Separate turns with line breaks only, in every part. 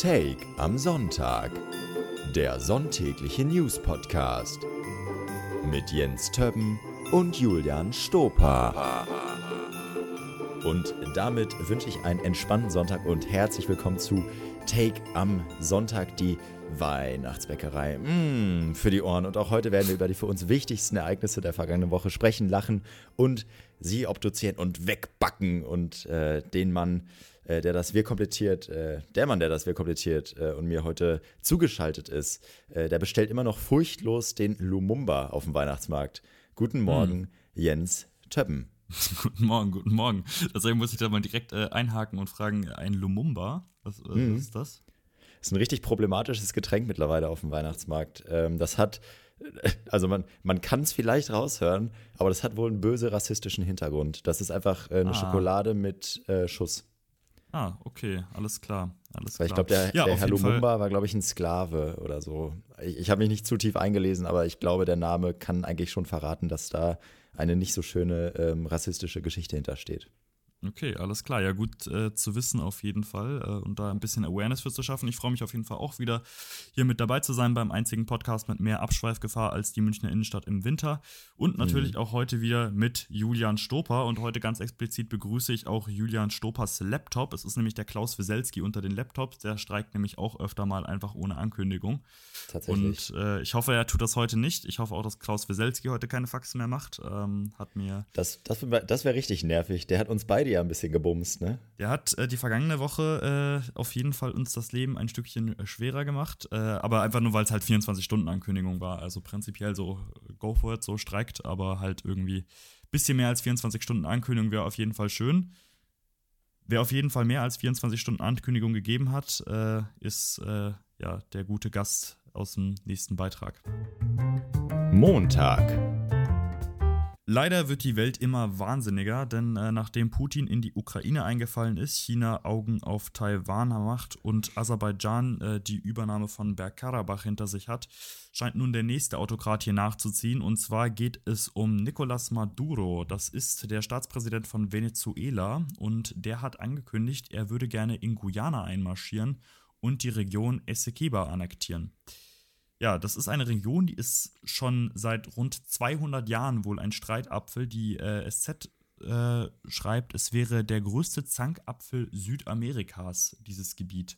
Take am Sonntag. Der sonntägliche News Podcast mit Jens Többen und Julian Stoper. Und damit wünsche ich einen entspannten Sonntag und herzlich willkommen zu Take am Sonntag, die Weihnachtsbäckerei. Mmh, für die Ohren. Und auch heute werden wir über die für uns wichtigsten Ereignisse der vergangenen Woche sprechen, lachen und sie obduzieren und wegbacken. Und äh, den Mann, äh, der das Wir komplettiert, äh, der Mann, der das Wir komplettiert äh, und mir heute zugeschaltet ist, äh, der bestellt immer noch furchtlos den Lumumba auf dem Weihnachtsmarkt. Guten Morgen, mmh. Jens Töppen.
guten Morgen, guten Morgen. Deswegen muss ich da mal direkt äh, einhaken und fragen, ein Lumumba, was, mhm. was ist das?
Ist ein richtig problematisches Getränk mittlerweile auf dem Weihnachtsmarkt. Ähm, das hat, also man, man kann es vielleicht raushören, aber das hat wohl einen böse rassistischen Hintergrund. Das ist einfach äh, eine ah. Schokolade mit äh, Schuss.
Ah, okay, alles klar. Alles
Weil ich glaube, der, ja, der Herr Lumumba war, glaube ich, ein Sklave oder so. Ich, ich habe mich nicht zu tief eingelesen, aber ich glaube, der Name kann eigentlich schon verraten, dass da eine nicht so schöne ähm, rassistische Geschichte hintersteht.
Okay, alles klar. Ja, gut äh, zu wissen auf jeden Fall äh, und da ein bisschen Awareness für zu schaffen. Ich freue mich auf jeden Fall auch wieder hier mit dabei zu sein beim einzigen Podcast mit mehr Abschweifgefahr als die Münchner Innenstadt im Winter. Und natürlich mhm. auch heute wieder mit Julian Stoper. Und heute ganz explizit begrüße ich auch Julian Stopers Laptop. Es ist nämlich der Klaus Wieselski unter den Laptops. Der streikt nämlich auch öfter mal einfach ohne Ankündigung. Tatsächlich. Und äh, ich hoffe, er tut das heute nicht. Ich hoffe auch, dass Klaus Wieselski heute keine Faxen mehr macht. Ähm, hat mir.
Das, das, das wäre richtig nervig. Der hat uns beide ja ein bisschen gebumst, ne?
Der hat äh, die vergangene Woche äh, auf jeden Fall uns das Leben ein Stückchen äh, schwerer gemacht, äh, aber einfach nur, weil es halt 24-Stunden-Ankündigung war. Also prinzipiell so äh, go for it, so streikt, aber halt irgendwie ein bisschen mehr als 24 Stunden Ankündigung wäre auf jeden Fall schön. Wer auf jeden Fall mehr als 24 Stunden Ankündigung gegeben hat, äh, ist ja der gute Gast aus dem nächsten Beitrag.
Montag.
Leider wird die Welt immer wahnsinniger, denn äh, nachdem Putin in die Ukraine eingefallen ist, China Augen auf Taiwan macht und Aserbaidschan äh, die Übernahme von Bergkarabach hinter sich hat, scheint nun der nächste Autokrat hier nachzuziehen. Und zwar geht es um Nicolás Maduro. Das ist der Staatspräsident von Venezuela und der hat angekündigt, er würde gerne in Guyana einmarschieren und die Region Essequiba annektieren. Ja, das ist eine Region, die ist schon seit rund 200 Jahren wohl ein Streitapfel. Die äh, SZ äh, schreibt, es wäre der größte Zankapfel Südamerikas, dieses Gebiet.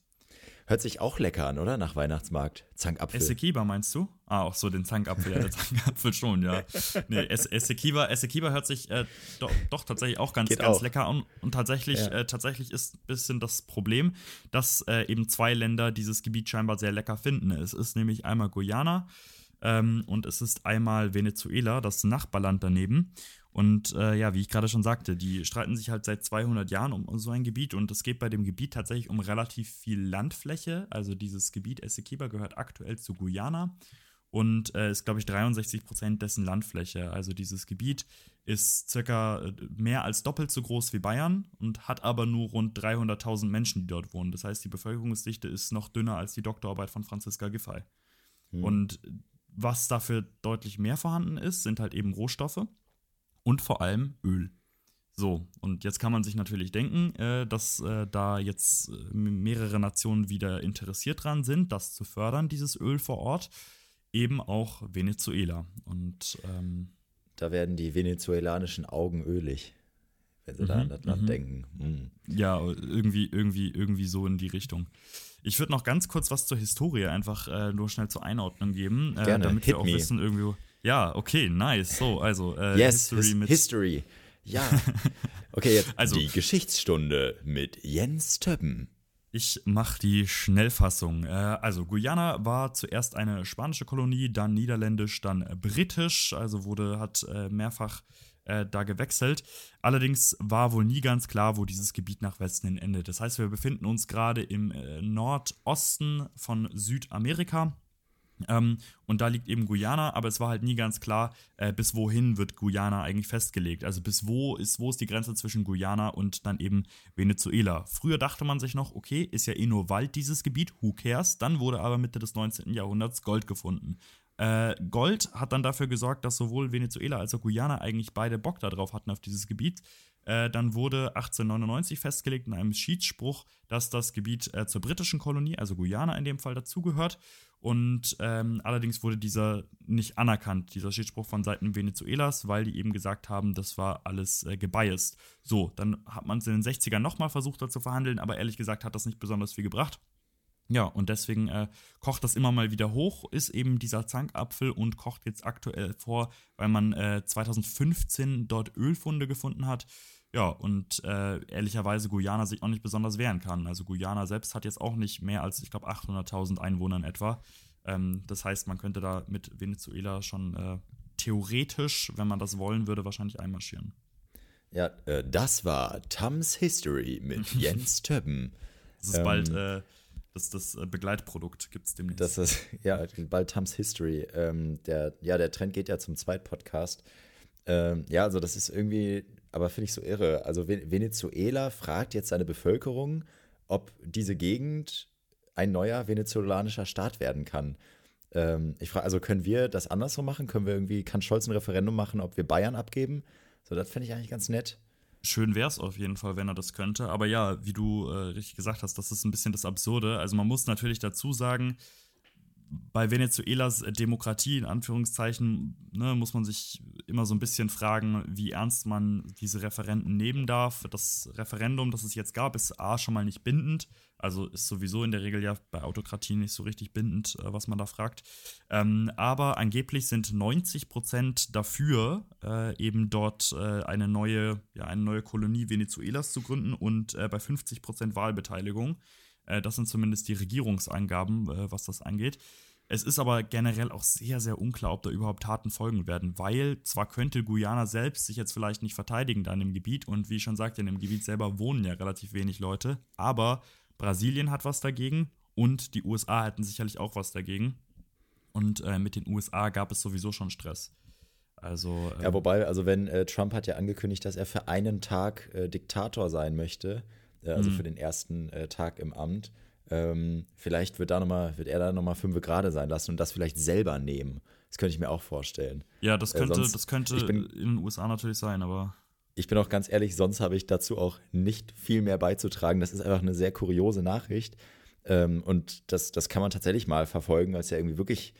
Hört sich auch lecker an, oder? Nach Weihnachtsmarkt. Zankapfel.
Essekiba meinst du? Ah, auch so den Zankapfel. ja, der Zankapfel schon, ja. Nee, Essekiba, Essekiba hört sich äh, doch, doch, tatsächlich auch ganz, Geht ganz auch. lecker an. Und tatsächlich, ja. äh, tatsächlich ist ein bisschen das Problem, dass äh, eben zwei Länder dieses Gebiet scheinbar sehr lecker finden. Es ist nämlich einmal Guyana ähm, und es ist einmal Venezuela, das Nachbarland daneben. Und äh, ja, wie ich gerade schon sagte, die streiten sich halt seit 200 Jahren um, so ein Gebiet und es geht bei dem Gebiet tatsächlich um relativ viel Landfläche. Also dieses Gebiet Essequiba gehört aktuell zu Guyana und äh, ist, glaube ich, 63 Prozent dessen Landfläche. Also dieses Gebiet ist circa äh, mehr als doppelt so groß wie Bayern und hat aber nur rund 300.000 Menschen, die dort wohnen. Das heißt, die Bevölkerungsdichte ist noch dünner als die Doktorarbeit von Franziska Giffey. Hm. Und was dafür deutlich mehr vorhanden ist, sind halt eben Rohstoffe und vor allem Öl. So, und jetzt kann man sich natürlich denken, äh, dass äh, da jetzt äh, mehrere Nationen wieder interessiert dran sind, das zu fördern, dieses Öl vor Ort, eben auch Venezuela. Und ähm,
da werden die venezolanischen Augen ölig, wenn sie mhm, da an das Land mhm. denken. Mhm.
Ja, irgendwie, irgendwie, irgendwie so in die Richtung. Ich würde noch ganz kurz was zur Historie einfach äh, nur schnell zur Einordnung geben, äh,
Gerne,
damit
wir
auch
me.
wissen, irgendwie, ja, okay, nice. So, also
äh, yes, History mit. History. Ja. Okay, jetzt also, die Geschichtsstunde mit Jens Töppen.
Ich mache die Schnellfassung. Äh, also Guyana war zuerst eine spanische Kolonie, dann niederländisch, dann britisch, also wurde hat äh, mehrfach äh, da gewechselt. Allerdings war wohl nie ganz klar, wo dieses Gebiet nach Westen hin endet. Das heißt, wir befinden uns gerade im Nordosten von Südamerika ähm, und da liegt eben Guyana, aber es war halt nie ganz klar, äh, bis wohin wird Guyana eigentlich festgelegt. Also bis wo ist, wo ist die Grenze zwischen Guyana und dann eben Venezuela. Früher dachte man sich noch, okay, ist ja eh nur Wald dieses Gebiet, who cares? Dann wurde aber Mitte des 19. Jahrhunderts Gold gefunden. Äh, Gold hat dann dafür gesorgt, dass sowohl Venezuela als auch Guyana eigentlich beide Bock darauf hatten auf dieses Gebiet. Äh, dann wurde 1899 festgelegt in einem Schiedsspruch, dass das Gebiet äh, zur britischen Kolonie, also Guyana in dem Fall, dazugehört. Und ähm, allerdings wurde dieser nicht anerkannt, dieser Schiedsspruch von Seiten Venezuelas, weil die eben gesagt haben, das war alles äh, gebiased. So, dann hat man es in den 60ern nochmal versucht, da zu verhandeln, aber ehrlich gesagt hat das nicht besonders viel gebracht. Ja, und deswegen äh, kocht das immer mal wieder hoch, ist eben dieser Zankapfel und kocht jetzt aktuell vor, weil man äh, 2015 dort Ölfunde gefunden hat. Ja, und äh, ehrlicherweise Guyana sich auch nicht besonders wehren kann. Also Guyana selbst hat jetzt auch nicht mehr als, ich glaube, 800.000 Einwohner in etwa. Ähm, das heißt, man könnte da mit Venezuela schon äh, theoretisch, wenn man das wollen würde, wahrscheinlich einmarschieren.
Ja, äh, das war Tams History mit Jens Többen.
Das ist ähm, bald äh, das, das äh, Begleitprodukt, gibt es demnächst.
Das ist, ja, bald Tams History. Ähm, der, ja, der Trend geht ja zum Zweitpodcast. Ähm, ja, also das ist irgendwie aber finde ich so irre. Also Venezuela fragt jetzt seine Bevölkerung, ob diese Gegend ein neuer venezolanischer Staat werden kann. Ähm, ich frage, also können wir das andersrum machen? Können wir irgendwie, kann Scholz ein Referendum machen, ob wir Bayern abgeben? So, das finde ich eigentlich ganz nett.
Schön wäre es auf jeden Fall, wenn er das könnte. Aber ja, wie du äh, richtig gesagt hast, das ist ein bisschen das Absurde. Also man muss natürlich dazu sagen, bei Venezuelas Demokratie, in Anführungszeichen, ne, muss man sich immer so ein bisschen fragen, wie ernst man diese Referenten nehmen darf. Das Referendum, das es jetzt gab, ist A schon mal nicht bindend. Also ist sowieso in der Regel ja bei Autokratie nicht so richtig bindend, äh, was man da fragt. Ähm, aber angeblich sind 90 Prozent dafür, äh, eben dort äh, eine neue, ja, eine neue Kolonie Venezuelas zu gründen und äh, bei 50 Prozent Wahlbeteiligung. Äh, das sind zumindest die Regierungsangaben, äh, was das angeht. Es ist aber generell auch sehr, sehr unklar, ob da überhaupt Taten folgen werden, weil zwar könnte Guyana selbst sich jetzt vielleicht nicht verteidigen dann im Gebiet und wie ich schon sagte, in dem Gebiet selber wohnen ja relativ wenig Leute, aber Brasilien hat was dagegen und die USA hätten sicherlich auch was dagegen. Und äh, mit den USA gab es sowieso schon Stress. Also,
äh, ja, wobei, also wenn äh, Trump hat ja angekündigt, dass er für einen Tag äh, Diktator sein möchte, äh, also mhm. für den ersten äh, Tag im Amt. Ähm, vielleicht wird, da noch mal, wird er da nochmal fünf Grade sein lassen und das vielleicht selber nehmen. Das könnte ich mir auch vorstellen.
Ja, das äh, könnte, sonst, das könnte bin, in den USA natürlich sein, aber.
Ich bin auch ganz ehrlich, sonst habe ich dazu auch nicht viel mehr beizutragen. Das ist einfach eine sehr kuriose Nachricht. Ähm, und das, das kann man tatsächlich mal verfolgen, weil es ja irgendwie wirklich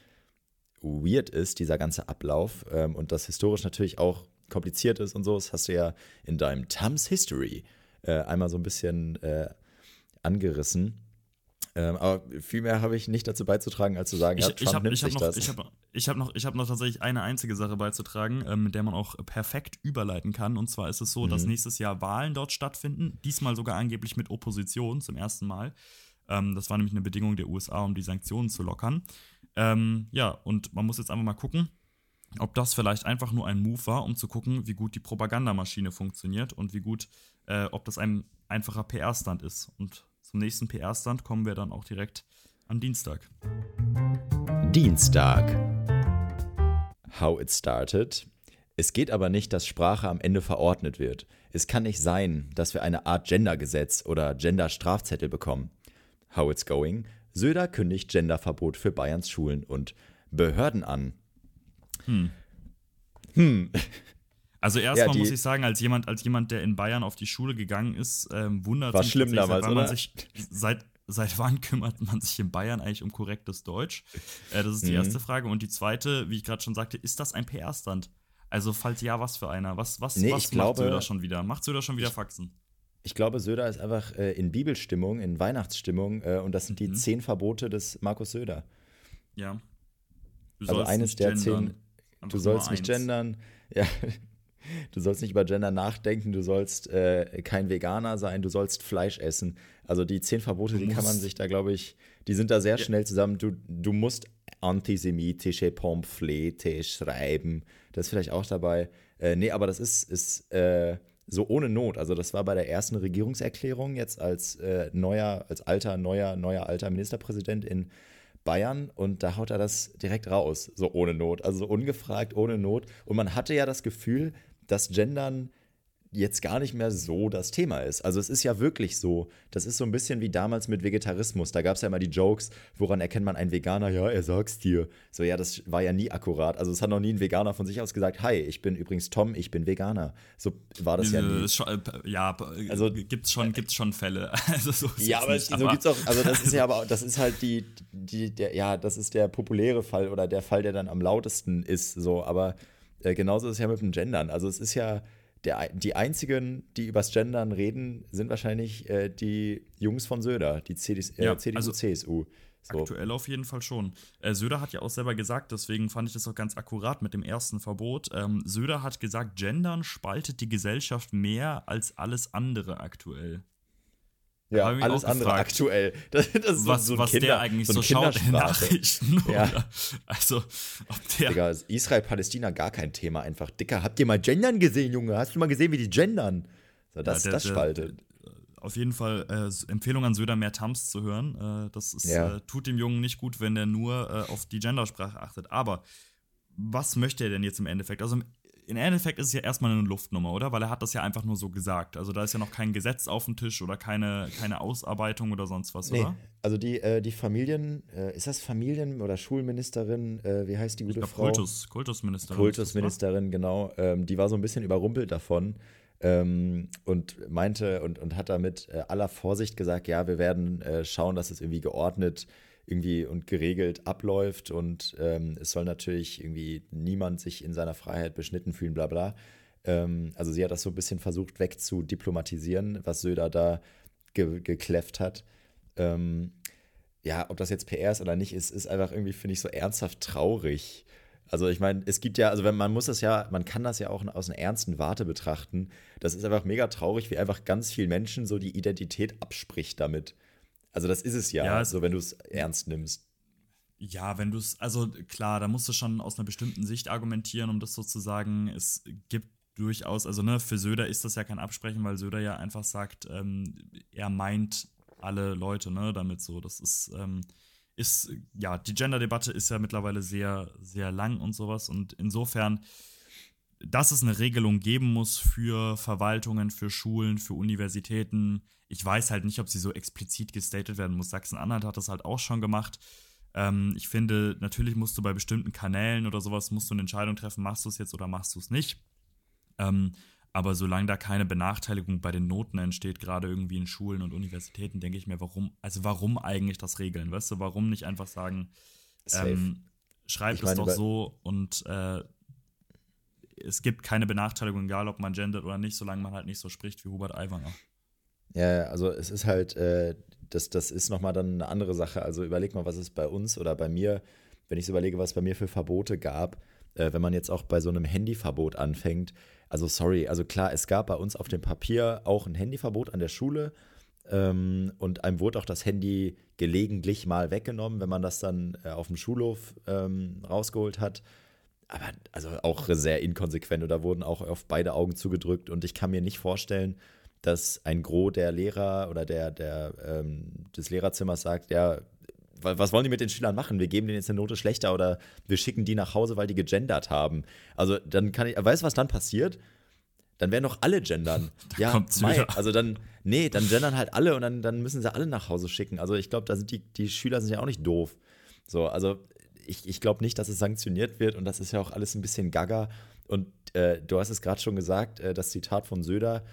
weird ist, dieser ganze Ablauf. Ähm, und das historisch natürlich auch kompliziert ist und so. Das hast du ja in deinem Tams History äh, einmal so ein bisschen äh, angerissen. Ähm, aber viel mehr habe ich nicht dazu beizutragen, als zu sagen,
ich, ja, Trump ich hab, nimmt ich sich noch, das. Ich habe ich hab noch, hab noch tatsächlich eine einzige Sache beizutragen, äh, mit der man auch perfekt überleiten kann. Und zwar ist es so, mhm. dass nächstes Jahr Wahlen dort stattfinden, diesmal sogar angeblich mit Opposition zum ersten Mal. Ähm, das war nämlich eine Bedingung der USA, um die Sanktionen zu lockern. Ähm, ja, und man muss jetzt einfach mal gucken, ob das vielleicht einfach nur ein Move war, um zu gucken, wie gut die Propagandamaschine funktioniert und wie gut, äh, ob das ein einfacher PR-Stand ist. Und zum nächsten PR-Stand kommen wir dann auch direkt am Dienstag.
Dienstag. How it started. Es geht aber nicht, dass Sprache am Ende verordnet wird. Es kann nicht sein, dass wir eine Art Gendergesetz oder Gender-Strafzettel bekommen. How it's going. Söder kündigt Genderverbot für Bayerns Schulen und Behörden an.
Hm. Hm. Also erstmal ja, muss ich sagen, als jemand, als jemand, der in Bayern auf die Schule gegangen ist, ähm, wundert
War schlimm damals,
seit, oder? Sich, seit, seit wann kümmert man sich in Bayern eigentlich um korrektes Deutsch? Äh, das ist die mhm. erste Frage. Und die zweite, wie ich gerade schon sagte, ist das ein PR-Stand? Also, falls ja, was für einer? Was, was,
nee,
was macht
glaube,
Söder schon wieder? Macht Söder schon wieder Faxen?
Ich glaube, Söder ist einfach äh, in Bibelstimmung, in Weihnachtsstimmung äh, und das sind die mhm. zehn Verbote des Markus Söder.
Ja.
Du also eines der gendern. zehn. Du sollst nicht gendern. Ja, Du sollst nicht über Gender nachdenken, du sollst äh, kein Veganer sein, du sollst Fleisch essen. Also die zehn Verbote, die kann man sich da, glaube ich, die sind da sehr ja. schnell zusammen. Du, du musst antisemitische Pamphlete schreiben. Das ist vielleicht auch dabei. Äh, nee, aber das ist, ist äh, so ohne Not. Also das war bei der ersten Regierungserklärung jetzt als äh, neuer, als alter, neuer, neuer alter Ministerpräsident in Bayern und da haut er das direkt raus, so ohne Not, also so ungefragt, ohne Not. Und man hatte ja das Gefühl, dass Gendern jetzt gar nicht mehr so das Thema ist. Also es ist ja wirklich so, das ist so ein bisschen wie damals mit Vegetarismus. Da gab es ja immer die Jokes, woran erkennt man einen Veganer? Ja, er sagt's dir. So, ja, das war ja nie akkurat. Also es hat noch nie ein Veganer von sich aus gesagt, hi, ich bin übrigens Tom, ich bin Veganer. So war das ja nie.
Äh, ja, also gibt's schon, gibt's schon Fälle.
Also so ja, aber nicht, so aber gibt's auch, also das ist ja aber, das ist halt die, die, der, ja, das ist der populäre Fall oder der Fall, der dann am lautesten ist, so, aber äh, genauso ist es ja mit dem Gendern. Also es ist ja, der, die einzigen, die übers Gendern reden, sind wahrscheinlich äh, die Jungs von Söder, die CDU, äh, ja, CDU also CSU.
So. Aktuell auf jeden Fall schon. Äh, Söder hat ja auch selber gesagt, deswegen fand ich das auch ganz akkurat mit dem ersten Verbot. Ähm, Söder hat gesagt, Gendern spaltet die Gesellschaft mehr als alles andere aktuell.
Ja, alles andere aktuell.
Das, das ist was, so, was Kinder, der eigentlich so, so schaut in Nachrichten. Ja. Oder? Also,
ob der. Digga, Israel-Palästina gar kein Thema einfach. Dicker, habt ihr mal Gendern gesehen, Junge? Hast du mal gesehen, wie die gendern? So, das, ja, der, das spaltet.
Der, auf jeden Fall äh, Empfehlung an Söder, mehr Tams zu hören. Äh, das ist, ja. äh, tut dem Jungen nicht gut, wenn der nur äh, auf die Gendersprache achtet. Aber was möchte er denn jetzt im Endeffekt? Also im Endeffekt ist es ja erstmal eine Luftnummer, oder? Weil er hat das ja einfach nur so gesagt. Also da ist ja noch kein Gesetz auf dem Tisch oder keine, keine Ausarbeitung oder sonst was, nee. oder?
Also die, äh, die Familien, äh, ist das Familien- oder Schulministerin, äh, wie heißt die gute glaub, Frau?
Kultus, Kultusministerin.
Kultusministerin, genau. Ähm, die war so ein bisschen überrumpelt davon. Ähm, und meinte und, und hat damit äh, aller Vorsicht gesagt, ja, wir werden äh, schauen, dass es irgendwie geordnet irgendwie und geregelt abläuft und ähm, es soll natürlich irgendwie niemand sich in seiner Freiheit beschnitten fühlen, bla bla. Ähm, also sie hat das so ein bisschen versucht wegzudiplomatisieren, was Söder da ge gekläfft hat. Ähm, ja, ob das jetzt PR ist oder nicht, ist, ist einfach irgendwie, finde ich, so ernsthaft traurig. Also ich meine, es gibt ja, also wenn man muss das ja, man kann das ja auch aus einer ernsten Warte betrachten. Das ist einfach mega traurig, wie einfach ganz vielen Menschen so die Identität abspricht damit. Also das ist es ja, ja so wenn du es ernst nimmst.
Ja, wenn du es, also klar, da musst du schon aus einer bestimmten Sicht argumentieren, um das sozusagen, es gibt durchaus, also ne, für Söder ist das ja kein Absprechen, weil Söder ja einfach sagt, ähm, er meint alle Leute, ne, damit so. Das ist, ähm, ist, ja, die Gender-Debatte ist ja mittlerweile sehr, sehr lang und sowas und insofern dass es eine Regelung geben muss für Verwaltungen, für Schulen, für Universitäten. Ich weiß halt nicht, ob sie so explizit gestatet werden muss. Sachsen-Anhalt hat das halt auch schon gemacht. Ähm, ich finde, natürlich musst du bei bestimmten Kanälen oder sowas, musst du eine Entscheidung treffen, machst du es jetzt oder machst du es nicht. Ähm, aber solange da keine Benachteiligung bei den Noten entsteht, gerade irgendwie in Schulen und Universitäten, denke ich mir, warum, also warum eigentlich das regeln? Weißt du, warum nicht einfach sagen, ähm, schreib ich es doch so und äh, es gibt keine Benachteiligung, egal ob man gendert oder nicht, solange man halt nicht so spricht wie Hubert Aiwanger.
Ja, also es ist halt, äh, das, das ist nochmal dann eine andere Sache. Also überleg mal, was es bei uns oder bei mir, wenn ich so überlege, was es bei mir für Verbote gab, äh, wenn man jetzt auch bei so einem Handyverbot anfängt. Also sorry, also klar, es gab bei uns auf dem Papier auch ein Handyverbot an der Schule. Ähm, und einem wurde auch das Handy gelegentlich mal weggenommen, wenn man das dann äh, auf dem Schulhof ähm, rausgeholt hat aber also auch sehr inkonsequent oder wurden auch auf beide Augen zugedrückt und ich kann mir nicht vorstellen, dass ein Gros der Lehrer oder der, der ähm, des Lehrerzimmers sagt, ja, was wollen die mit den Schülern machen? Wir geben denen jetzt eine Note schlechter oder wir schicken die nach Hause, weil die gegendert haben. Also dann kann ich, weißt du, was dann passiert? Dann werden doch alle gendern.
Da ja,
Mai, also dann, nee, dann gendern halt alle und dann, dann müssen sie alle nach Hause schicken. Also ich glaube, da sind die, die Schüler sind ja auch nicht doof. So, also ich, ich glaube nicht, dass es sanktioniert wird und das ist ja auch alles ein bisschen gaga. Und äh, du hast es gerade schon gesagt, äh, das Zitat von Söder,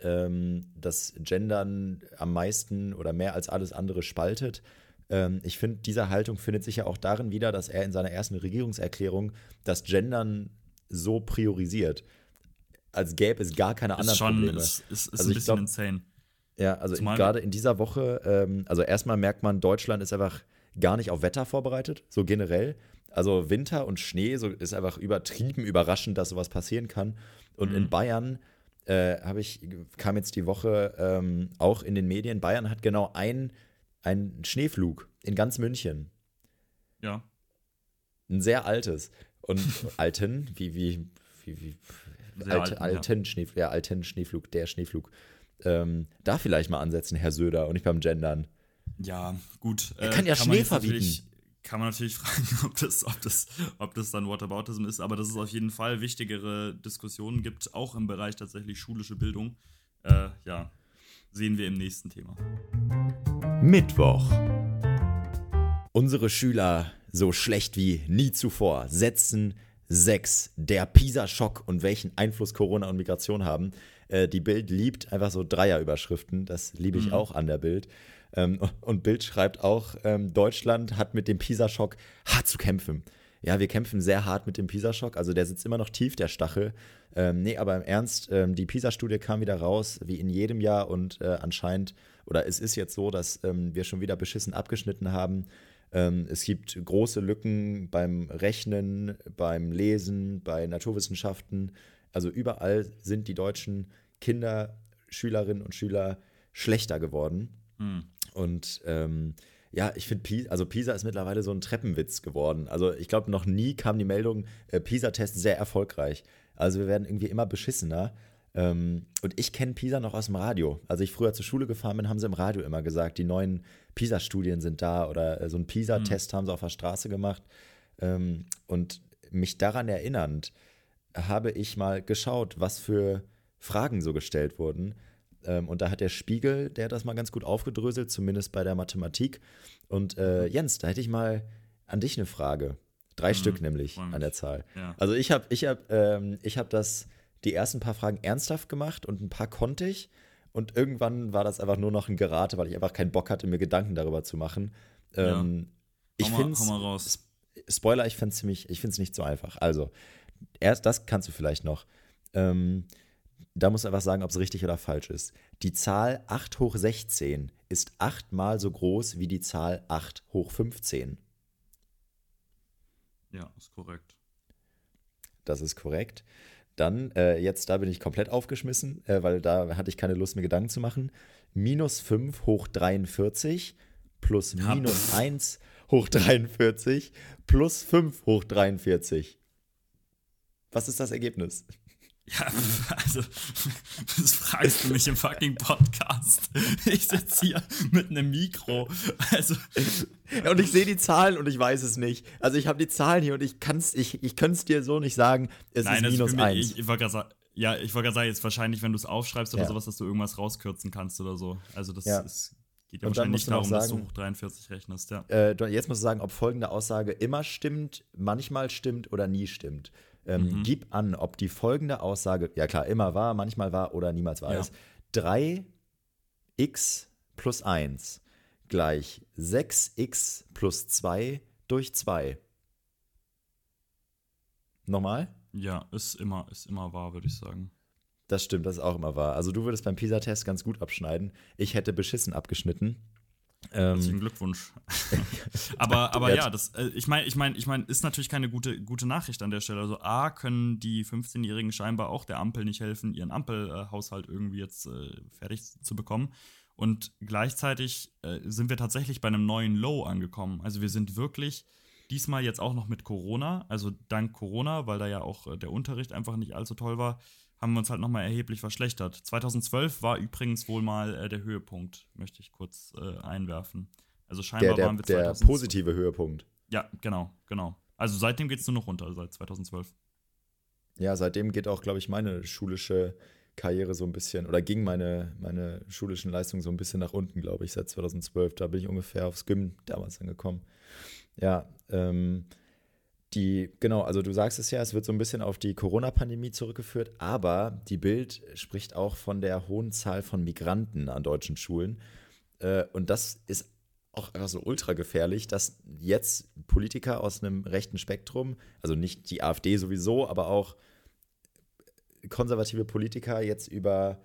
ähm, dass Gendern am meisten oder mehr als alles andere spaltet. Ähm, ich finde, diese Haltung findet sich ja auch darin wieder, dass er in seiner ersten Regierungserklärung das Gendern so priorisiert, als gäbe es gar keine anderen schon, Probleme.
Ist, ist, ist also ein bisschen glaub, insane.
Ja, also gerade in dieser Woche, ähm, also erstmal merkt man, Deutschland ist einfach gar nicht auf Wetter vorbereitet, so generell. Also Winter und Schnee so ist einfach übertrieben überraschend, dass sowas passieren kann. Und mhm. in Bayern äh, habe ich kam jetzt die Woche ähm, auch in den Medien. Bayern hat genau einen Schneeflug in ganz München.
Ja.
Ein sehr altes und alten wie wie wie, wie Alte, alten, alten ja. Schneeflug, ja, alten Schneeflug, der Schneeflug. Ähm, da vielleicht mal ansetzen, Herr Söder, und nicht beim Gendern.
Ja, gut.
Er kann ja äh, kann Schnee verbieten.
kann man natürlich fragen, ob das, ob, das, ob das dann Whataboutism ist, aber dass es auf jeden Fall wichtigere Diskussionen gibt, auch im Bereich tatsächlich schulische Bildung. Äh, ja, sehen wir im nächsten Thema.
Mittwoch. Unsere Schüler so schlecht wie nie zuvor. Setzen 6. Der PISA-Schock und welchen Einfluss Corona und Migration haben. Äh, die Bild liebt einfach so Dreierüberschriften. Das liebe ich mhm. auch an der Bild. Ähm, und Bild schreibt auch, ähm, Deutschland hat mit dem PISA-Schock hart zu kämpfen. Ja, wir kämpfen sehr hart mit dem PISA-Schock. Also der sitzt immer noch tief, der Stachel. Ähm, nee, aber im Ernst, ähm, die PISA-Studie kam wieder raus, wie in jedem Jahr. Und äh, anscheinend, oder es ist jetzt so, dass ähm, wir schon wieder beschissen abgeschnitten haben. Ähm, es gibt große Lücken beim Rechnen, beim Lesen, bei Naturwissenschaften. Also überall sind die deutschen Kinder, Schülerinnen und Schüler schlechter geworden. Hm. Und ähm, ja, ich finde, Pisa, also Pisa ist mittlerweile so ein Treppenwitz geworden. Also ich glaube, noch nie kam die Meldung, äh, Pisa-Test sehr erfolgreich. Also wir werden irgendwie immer beschissener. Ähm, und ich kenne Pisa noch aus dem Radio. Als ich früher zur Schule gefahren bin, haben sie im Radio immer gesagt, die neuen Pisa-Studien sind da oder äh, so einen Pisa-Test mhm. haben sie auf der Straße gemacht. Ähm, und mich daran erinnernd, habe ich mal geschaut, was für Fragen so gestellt wurden. Ähm, und da hat der Spiegel, der hat das mal ganz gut aufgedröselt, zumindest bei der Mathematik. Und äh. Jens, da hätte ich mal an dich eine Frage. Drei mhm, Stück nämlich an der Zahl. Ja. Also ich habe ich hab, ähm, hab das, die ersten paar Fragen ernsthaft gemacht und ein paar konnte ich. Und irgendwann war das einfach nur noch ein Gerate, weil ich einfach keinen Bock hatte, mir Gedanken darüber zu machen. Ähm, ja. Ich finde Spoiler, ich finde es ziemlich, ich finde es nicht so einfach. Also, erst das kannst du vielleicht noch. Ähm, da musst du einfach sagen, ob es richtig oder falsch ist. Die Zahl 8 hoch 16 ist achtmal so groß wie die Zahl 8 hoch 15.
Ja, ist korrekt.
Das ist korrekt. Dann, äh, jetzt, da bin ich komplett aufgeschmissen, äh, weil da hatte ich keine Lust, mir Gedanken zu machen. Minus 5 hoch 43 plus minus 1 hoch 43 plus 5 hoch 43. Was ist das Ergebnis?
Ja, also, das fragst du mich im fucking Podcast. Ich sitze hier mit einem Mikro. Also.
Und ich sehe die Zahlen und ich weiß es nicht. Also, ich habe die Zahlen hier und ich kann es ich, ich dir so nicht sagen. Es Nein, ist minus eins.
Ich, ich wollte gerade sagen, ja, ich wollte gerade sagen, jetzt wahrscheinlich, wenn du es aufschreibst oder ja. sowas, dass du irgendwas rauskürzen kannst oder so. Also, das ja. ist, geht ja wahrscheinlich nicht darum, sagen, dass du hoch 43 rechnest, ja.
Äh, jetzt musst du sagen, ob folgende Aussage immer stimmt, manchmal stimmt oder nie stimmt. Ähm, mhm. Gib an, ob die folgende Aussage, ja klar, immer war, manchmal war oder niemals war ja. ist. 3x plus 1 gleich 6x plus 2 durch 2. Nochmal?
Ja, ist immer, ist immer wahr, würde ich sagen.
Das stimmt, das ist auch immer wahr. Also du würdest beim PISA-Test ganz gut abschneiden. Ich hätte beschissen abgeschnitten.
Ähm, Herzlichen Glückwunsch. aber aber ja, das, äh, ich meine, ich meine, ich meine, ist natürlich keine gute, gute Nachricht an der Stelle. Also A, können die 15-Jährigen scheinbar auch der Ampel nicht helfen, ihren Ampelhaushalt irgendwie jetzt äh, fertig zu bekommen. Und gleichzeitig äh, sind wir tatsächlich bei einem neuen Low angekommen. Also wir sind wirklich diesmal jetzt auch noch mit Corona, also dank Corona, weil da ja auch äh, der Unterricht einfach nicht allzu toll war, haben wir uns halt nochmal erheblich verschlechtert. 2012 war übrigens wohl mal äh, der Höhepunkt, möchte ich kurz äh, einwerfen. Also scheinbar
der, der,
waren wir
2012. Der positive Höhepunkt.
Ja, genau, genau. Also seitdem geht es nur noch runter, seit 2012.
Ja, seitdem geht auch, glaube ich, meine schulische Karriere so ein bisschen, oder ging meine, meine schulischen Leistungen so ein bisschen nach unten, glaube ich, seit 2012. Da bin ich ungefähr aufs Gym damals angekommen. Ja, ähm, die, genau, also du sagst es ja, es wird so ein bisschen auf die Corona-Pandemie zurückgeführt, aber die Bild spricht auch von der hohen Zahl von Migranten an deutschen Schulen. Äh, und das ist auch einfach so ultra gefährlich, dass jetzt Politiker aus einem rechten Spektrum, also nicht die AfD sowieso, aber auch konservative Politiker jetzt über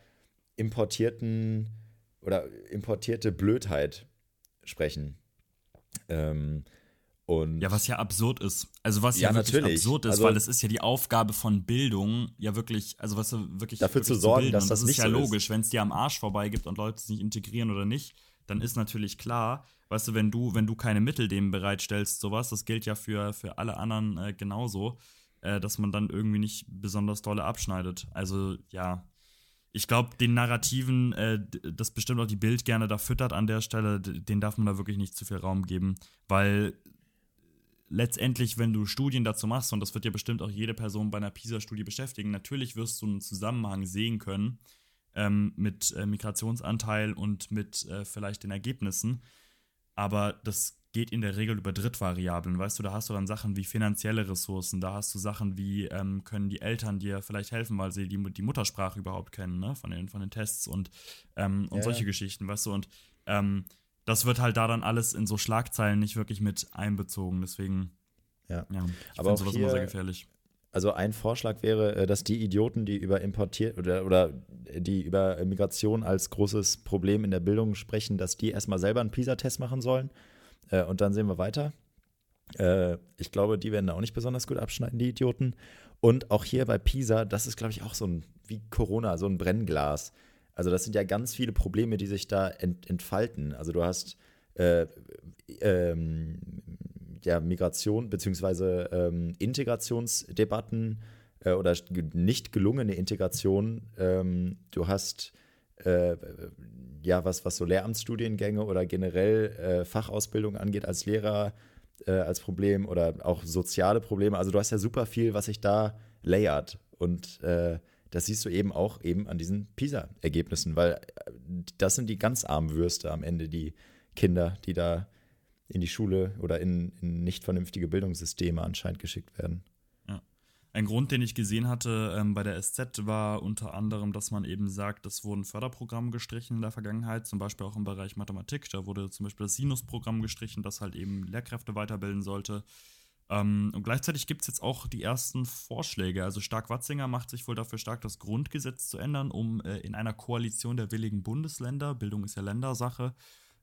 importierten oder importierte Blödheit sprechen. Ähm, und
ja, was ja absurd ist. Also was ja, ja wirklich natürlich. absurd ist, also, weil es ist ja die Aufgabe von Bildung, ja wirklich, also was wirklich
dafür
wirklich
zu sorgen,
zu
dass das,
das
nicht
ist ja
so
logisch, wenn es dir am Arsch vorbei gibt und Leute sich integrieren oder nicht, dann ist natürlich klar, weißt du, wenn du wenn du keine Mittel dem bereitstellst, sowas, das gilt ja für für alle anderen äh, genauso, äh, dass man dann irgendwie nicht besonders dolle abschneidet. Also ja, ich glaube, den Narrativen, äh, das bestimmt auch die Bild gerne da füttert an der Stelle, den darf man da wirklich nicht zu viel Raum geben, weil letztendlich, wenn du Studien dazu machst, und das wird ja bestimmt auch jede Person bei einer PISA-Studie beschäftigen, natürlich wirst du einen Zusammenhang sehen können ähm, mit äh, Migrationsanteil und mit äh, vielleicht den Ergebnissen. Aber das geht in der Regel über Drittvariablen. Weißt du, da hast du dann Sachen wie finanzielle Ressourcen, da hast du Sachen wie, ähm, können die Eltern dir vielleicht helfen, weil sie die, die Muttersprache überhaupt kennen, ne? von, den, von den Tests und, ähm, und ja, solche. Geschichten, weißt du, und ähm, das wird halt da dann alles in so Schlagzeilen nicht wirklich mit einbezogen. Deswegen,
ja, ja ich aber sowas hier, immer sehr gefährlich. Also ein Vorschlag wäre, äh, dass die Idioten, die über importiert oder, oder die über Migration als großes Problem in der Bildung sprechen, dass die erstmal selber einen PISA-Test machen sollen. Äh, und dann sehen wir weiter. Äh, ich glaube, die werden da auch nicht besonders gut abschneiden, die Idioten. Und auch hier bei PISA, das ist, glaube ich, auch so ein, wie Corona, so ein Brennglas. Also das sind ja ganz viele Probleme, die sich da ent, entfalten. Also du hast äh, ähm, ja, Migration bzw. Ähm, Integrationsdebatten äh, oder nicht gelungene Integration. Ähm, du hast äh, ja was, was so Lehramtsstudiengänge oder generell äh, Fachausbildung angeht als Lehrer äh, als Problem oder auch soziale Probleme. Also du hast ja super viel, was sich da layert und äh, das siehst du eben auch eben an diesen PISA-Ergebnissen, weil äh, das sind die ganz armen Würste am Ende, die Kinder, die da in die Schule oder in, in nicht vernünftige Bildungssysteme anscheinend geschickt werden.
Ja. Ein Grund, den ich gesehen hatte ähm, bei der SZ, war unter anderem, dass man eben sagt, es wurden Förderprogramme gestrichen in der Vergangenheit, zum Beispiel auch im Bereich Mathematik. Da wurde zum Beispiel das Sinus-Programm gestrichen, das halt eben Lehrkräfte weiterbilden sollte. Ähm, und gleichzeitig gibt es jetzt auch die ersten Vorschläge. Also Stark-Watzinger macht sich wohl dafür stark, das Grundgesetz zu ändern, um äh, in einer Koalition der willigen Bundesländer, Bildung ist ja Ländersache,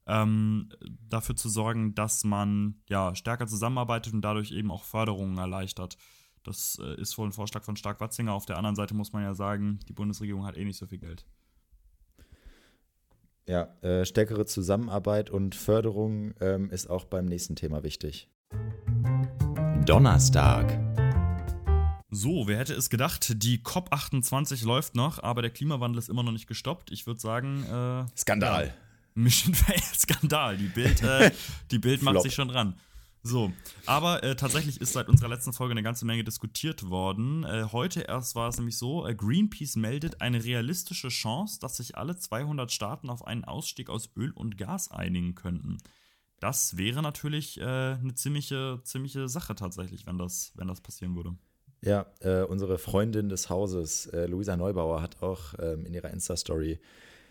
ähm, dafür zu sorgen, dass man ja stärker zusammenarbeitet und dadurch eben auch Förderungen erleichtert. Das äh, ist wohl ein Vorschlag von Stark-Watzinger. Auf der anderen Seite muss man ja sagen, die Bundesregierung hat eh nicht so viel Geld.
Ja, äh, stärkere Zusammenarbeit und Förderung ähm, ist auch beim nächsten Thema wichtig.
Donnerstag.
So, wer hätte es gedacht, die COP28 läuft noch, aber der Klimawandel ist immer noch nicht gestoppt. Ich würde sagen. Äh,
Skandal. Ja,
Mission Fail Skandal. Die Bild, äh, die Bild macht sich schon dran. So, aber äh, tatsächlich ist seit unserer letzten Folge eine ganze Menge diskutiert worden. Äh, heute erst war es nämlich so, äh, Greenpeace meldet eine realistische Chance, dass sich alle 200 Staaten auf einen Ausstieg aus Öl und Gas einigen könnten. Das wäre natürlich äh, eine ziemliche, ziemliche Sache tatsächlich, wenn das, wenn das passieren würde.
Ja, äh, unsere Freundin des Hauses, äh, Luisa Neubauer, hat auch ähm, in ihrer Insta-Story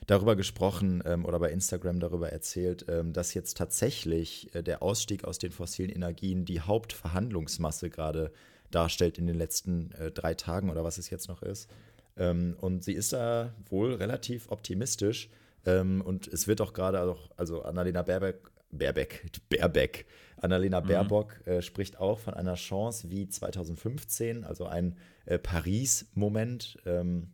darüber gesprochen ähm, oder bei Instagram darüber erzählt, ähm, dass jetzt tatsächlich äh, der Ausstieg aus den fossilen Energien die Hauptverhandlungsmasse gerade darstellt in den letzten äh, drei Tagen oder was es jetzt noch ist. Ähm, und sie ist da wohl relativ optimistisch. Ähm, und es wird auch gerade, also, also Annalena Baerbeck Baerbeck, Baerbeck. Annalena mhm. Baerbock äh, spricht auch von einer Chance wie 2015, also ein äh, Paris-Moment. Ähm,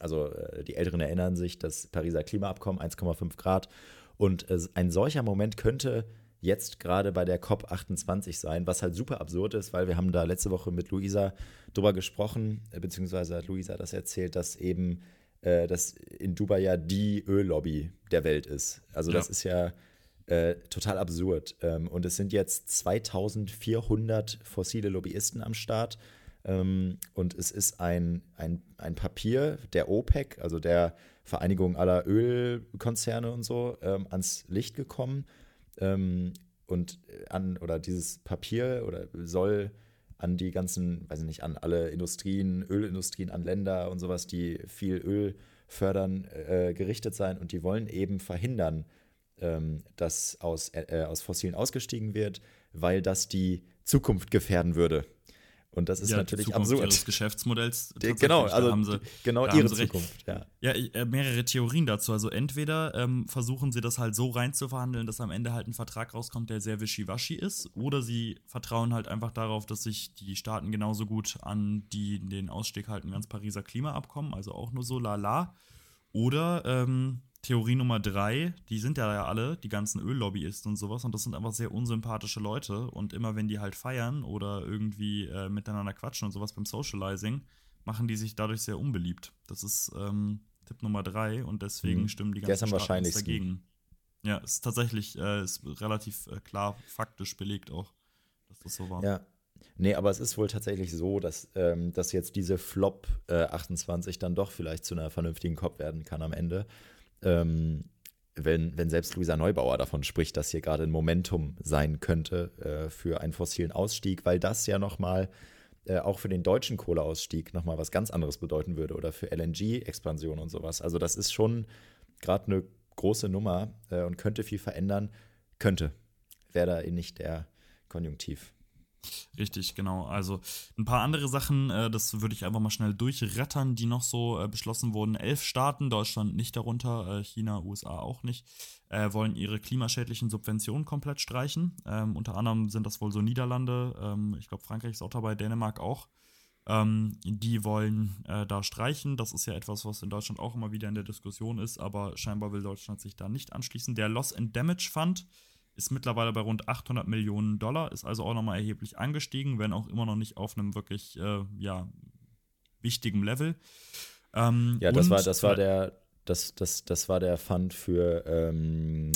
also äh, die Älteren erinnern sich, das Pariser Klimaabkommen 1,5 Grad. Und äh, ein solcher Moment könnte jetzt gerade bei der COP28 sein, was halt super absurd ist, weil wir haben da letzte Woche mit Luisa drüber gesprochen, äh, beziehungsweise hat Luisa das erzählt, dass eben äh, dass in Dubai ja die Öllobby der Welt ist. Also ja. das ist ja äh, total absurd. Ähm, und es sind jetzt 2400 fossile Lobbyisten am Start. Ähm, und es ist ein, ein, ein Papier der OPEC, also der Vereinigung aller Ölkonzerne und so, ähm, ans Licht gekommen. Ähm, und an, oder dieses Papier oder soll an die ganzen, weiß ich nicht, an alle Industrien, Ölindustrien, an Länder und sowas, die viel Öl fördern, äh, gerichtet sein. Und die wollen eben verhindern, dass aus, äh, aus Fossilen ausgestiegen wird, weil das die Zukunft gefährden würde. Und das ist ja, natürlich Zukunft absurd.
Ihres Geschäftsmodells.
Genau, also haben sie,
genau ihre Zukunft. Ja, ja äh, mehrere Theorien dazu. Also entweder ähm, versuchen sie das halt so reinzuverhandeln, dass am Ende halt ein Vertrag rauskommt, der sehr wischiwaschi ist, oder sie vertrauen halt einfach darauf, dass sich die Staaten genauso gut an die den Ausstieg halten wie ans Pariser Klimaabkommen, also auch nur so lala. Oder ähm, Theorie Nummer drei, die sind ja alle, die ganzen Öllobbyisten und sowas, und das sind einfach sehr unsympathische Leute. Und immer wenn die halt feiern oder irgendwie äh, miteinander quatschen und sowas beim Socializing, machen die sich dadurch sehr unbeliebt. Das ist ähm, Tipp Nummer drei und deswegen mhm. stimmen die ganzen
Staaten dagegen.
Ja, ist tatsächlich äh, ist relativ äh, klar faktisch belegt auch. das so war.
Ja. Nee, aber es ist wohl tatsächlich so, dass, ähm, dass jetzt diese Flop äh, 28 dann doch vielleicht zu einer vernünftigen Cop werden kann am Ende. Ähm, wenn, wenn selbst Luisa Neubauer davon spricht, dass hier gerade ein Momentum sein könnte äh, für einen fossilen Ausstieg, weil das ja nochmal äh, auch für den deutschen Kohleausstieg nochmal was ganz anderes bedeuten würde oder für LNG-Expansion und sowas. Also das ist schon gerade eine große Nummer äh, und könnte viel verändern. Könnte. Wäre da eh nicht der Konjunktiv.
Richtig, genau. Also ein paar andere Sachen, äh, das würde ich einfach mal schnell durchrattern, die noch so äh, beschlossen wurden. Elf Staaten, Deutschland nicht darunter, äh, China, USA auch nicht, äh, wollen ihre klimaschädlichen Subventionen komplett streichen. Ähm, unter anderem sind das wohl so Niederlande, ähm, ich glaube Frankreich ist auch dabei, Dänemark auch. Ähm, die wollen äh, da streichen. Das ist ja etwas, was in Deutschland auch immer wieder in der Diskussion ist, aber scheinbar will Deutschland sich da nicht anschließen. Der Loss and Damage Fund ist mittlerweile bei rund 800 Millionen Dollar, ist also auch nochmal erheblich angestiegen, wenn auch immer noch nicht auf einem wirklich äh, ja, wichtigen Level.
Ähm, ja, das war, das war der, das, das, das war der Fund für ähm,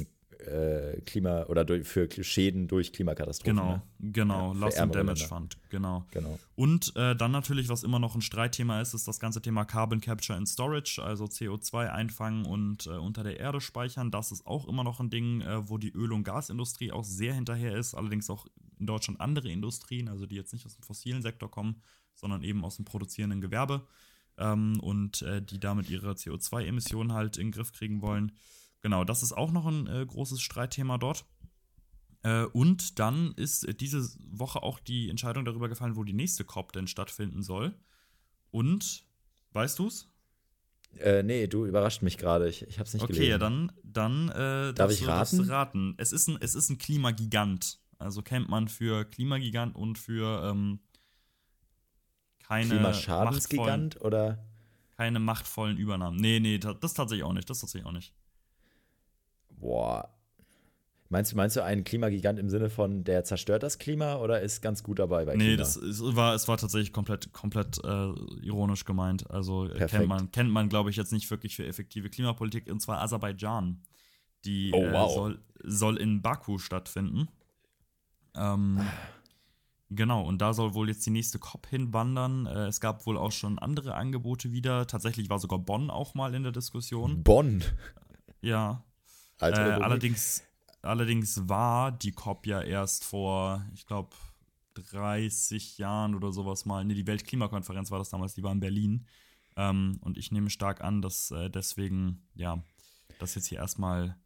äh, Klima oder durch, für Schäden durch Klimakatastrophen.
Genau, ne? genau, ja, Loss and Damage. Fund, genau. genau. Und äh, dann natürlich, was immer noch ein Streitthema ist, ist das ganze Thema Carbon Capture and Storage, also CO2 einfangen und äh, unter der Erde speichern. Das ist auch immer noch ein Ding, äh, wo die Öl- und Gasindustrie auch sehr hinterher ist, allerdings auch in Deutschland andere Industrien, also die jetzt nicht aus dem fossilen Sektor kommen, sondern eben aus dem produzierenden Gewerbe ähm, und äh, die damit ihre CO2-Emissionen halt in den Griff kriegen wollen. Genau, das ist auch noch ein äh, großes Streitthema dort. Äh, und dann ist diese Woche auch die Entscheidung darüber gefallen, wo die nächste COP denn stattfinden soll. Und, weißt du's?
Äh, nee, du überrascht mich gerade. Ich, ich hab's nicht
okay,
gelesen.
Okay, dann, dann äh,
darf ich raten?
raten. Es ist, ein, es ist ein Klimagigant. Also kennt man für Klimagigant und für ähm, keine
Klimaschadensgigant oder?
Keine machtvollen Übernahmen. Nee, nee, das tatsächlich auch nicht. Das tatsächlich auch nicht.
Boah. Meinst du, meinst du einen Klimagigant im Sinne von, der zerstört das Klima oder ist ganz gut dabei bei Klima?
Nee, das ist, war, es war tatsächlich komplett, komplett äh, ironisch gemeint. Also äh, kennt man, kennt man glaube ich, jetzt nicht wirklich für effektive Klimapolitik, und zwar Aserbaidschan. Die oh, äh, wow. äh, soll, soll in Baku stattfinden. Ähm, Genau, und da soll wohl jetzt die nächste COP hinwandern. Äh, es gab wohl auch schon andere Angebote wieder. Tatsächlich war sogar Bonn auch mal in der Diskussion.
Bonn?
Ja, äh, allerdings, allerdings war die COP ja erst vor, ich glaube, 30 Jahren oder sowas mal. Ne, die Weltklimakonferenz war das damals, die war in Berlin. Ähm, und ich nehme stark an, dass äh, deswegen, ja, das jetzt hier erstmal.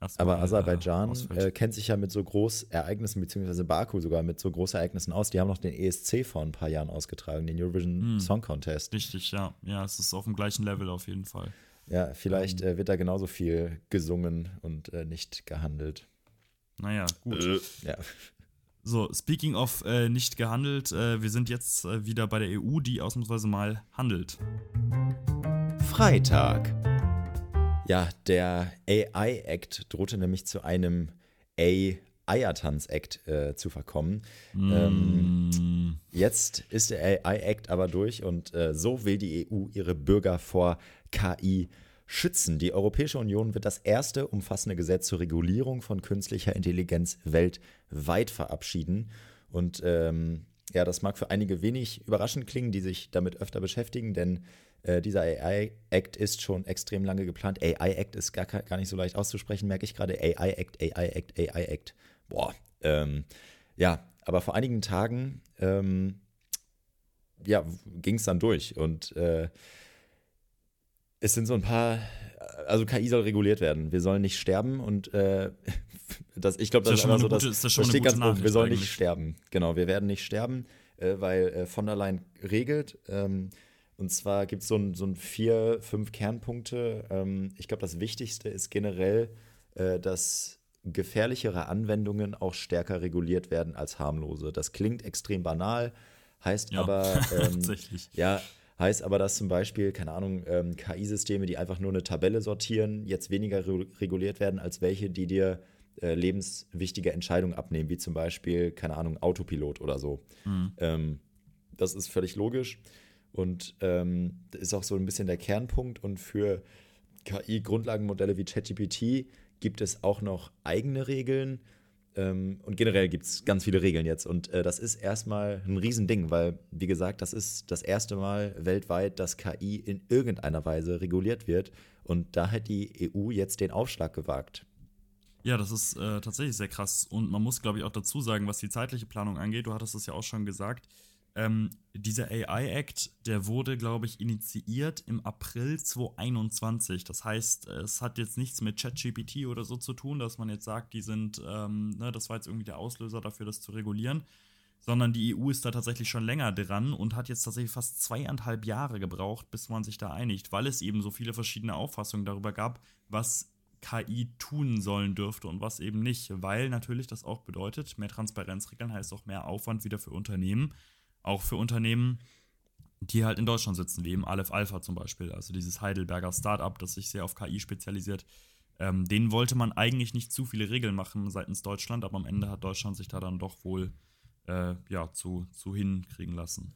erstmal Aber Aserbaidschan äh, kennt sich ja mit so Großereignissen, beziehungsweise Baku sogar mit so Großereignissen aus. Die haben noch den ESC vor ein paar Jahren ausgetragen, den Eurovision hm, Song Contest.
Richtig, ja. Ja, es ist auf dem gleichen Level auf jeden Fall.
Ja, vielleicht ähm, äh, wird da genauso viel gesungen und äh, nicht gehandelt.
Naja, gut.
Äh. Ja.
So, speaking of äh, nicht gehandelt, äh, wir sind jetzt äh, wieder bei der EU, die ausnahmsweise mal handelt.
Freitag. Ja, der AI Act drohte nämlich zu einem A Eiertanz-Act äh, zu verkommen. Mm. Ähm, jetzt ist der AI-Act aber durch und äh, so will die EU ihre Bürger vor KI schützen. Die Europäische Union wird das erste umfassende Gesetz zur Regulierung von künstlicher Intelligenz weltweit verabschieden. Und ähm, ja, das mag für einige wenig überraschend klingen, die sich damit öfter beschäftigen, denn äh, dieser AI-Act ist schon extrem lange geplant. AI-Act ist gar, gar nicht so leicht auszusprechen, merke ich gerade. AI-Act, AI-Act, AI-Act boah, ähm, ja, aber vor einigen Tagen ähm, ja, ging es dann durch und äh, es sind so ein paar, also KI soll reguliert werden. Wir sollen nicht sterben und äh, das, ich glaube, das, das, ist einfach so, gute, das, das steht ganz oben, wir sollen eigentlich. nicht sterben. Genau, wir werden nicht sterben, äh, weil äh, von der Leyen regelt. Ähm, und zwar gibt es so ein, so ein vier, fünf Kernpunkte. Ähm, ich glaube, das Wichtigste ist generell, äh, dass gefährlichere Anwendungen auch stärker reguliert werden als harmlose. Das klingt extrem banal, heißt ja, aber ähm, tatsächlich. ja, heißt aber, dass zum Beispiel, keine Ahnung, ähm, KI-Systeme, die einfach nur eine Tabelle sortieren, jetzt weniger re reguliert werden als welche, die dir äh, lebenswichtige Entscheidungen abnehmen, wie zum Beispiel, keine Ahnung, Autopilot oder so. Mhm. Ähm, das ist völlig logisch und ähm, ist auch so ein bisschen der Kernpunkt. Und für KI-Grundlagenmodelle wie ChatGPT gibt es auch noch eigene Regeln. Ähm, und generell gibt es ganz viele Regeln jetzt. Und äh, das ist erstmal ein Riesending, weil, wie gesagt, das ist das erste Mal weltweit, dass KI in irgendeiner Weise reguliert wird. Und da hat die EU jetzt den Aufschlag gewagt.
Ja, das ist äh, tatsächlich sehr krass. Und man muss, glaube ich, auch dazu sagen, was die zeitliche Planung angeht, du hattest es ja auch schon gesagt, ähm, dieser AI-Act, der wurde, glaube ich, initiiert im April 2021. Das heißt, es hat jetzt nichts mit ChatGPT oder so zu tun, dass man jetzt sagt, die sind, ähm, ne, das war jetzt irgendwie der Auslöser dafür, das zu regulieren, sondern die EU ist da tatsächlich schon länger dran und hat jetzt tatsächlich fast zweieinhalb Jahre gebraucht, bis man sich da einigt, weil es eben so viele verschiedene Auffassungen darüber gab, was KI tun sollen dürfte und was eben nicht, weil natürlich das auch bedeutet, mehr Transparenzregeln heißt auch mehr Aufwand wieder für Unternehmen auch für Unternehmen, die halt in Deutschland sitzen, wie eben Aleph Alpha zum Beispiel, also dieses Heidelberger Startup, das sich sehr auf KI spezialisiert. Ähm, denen wollte man eigentlich nicht zu viele Regeln machen seitens Deutschland, aber am Ende hat Deutschland sich da dann doch wohl äh, ja, zu, zu hinkriegen lassen.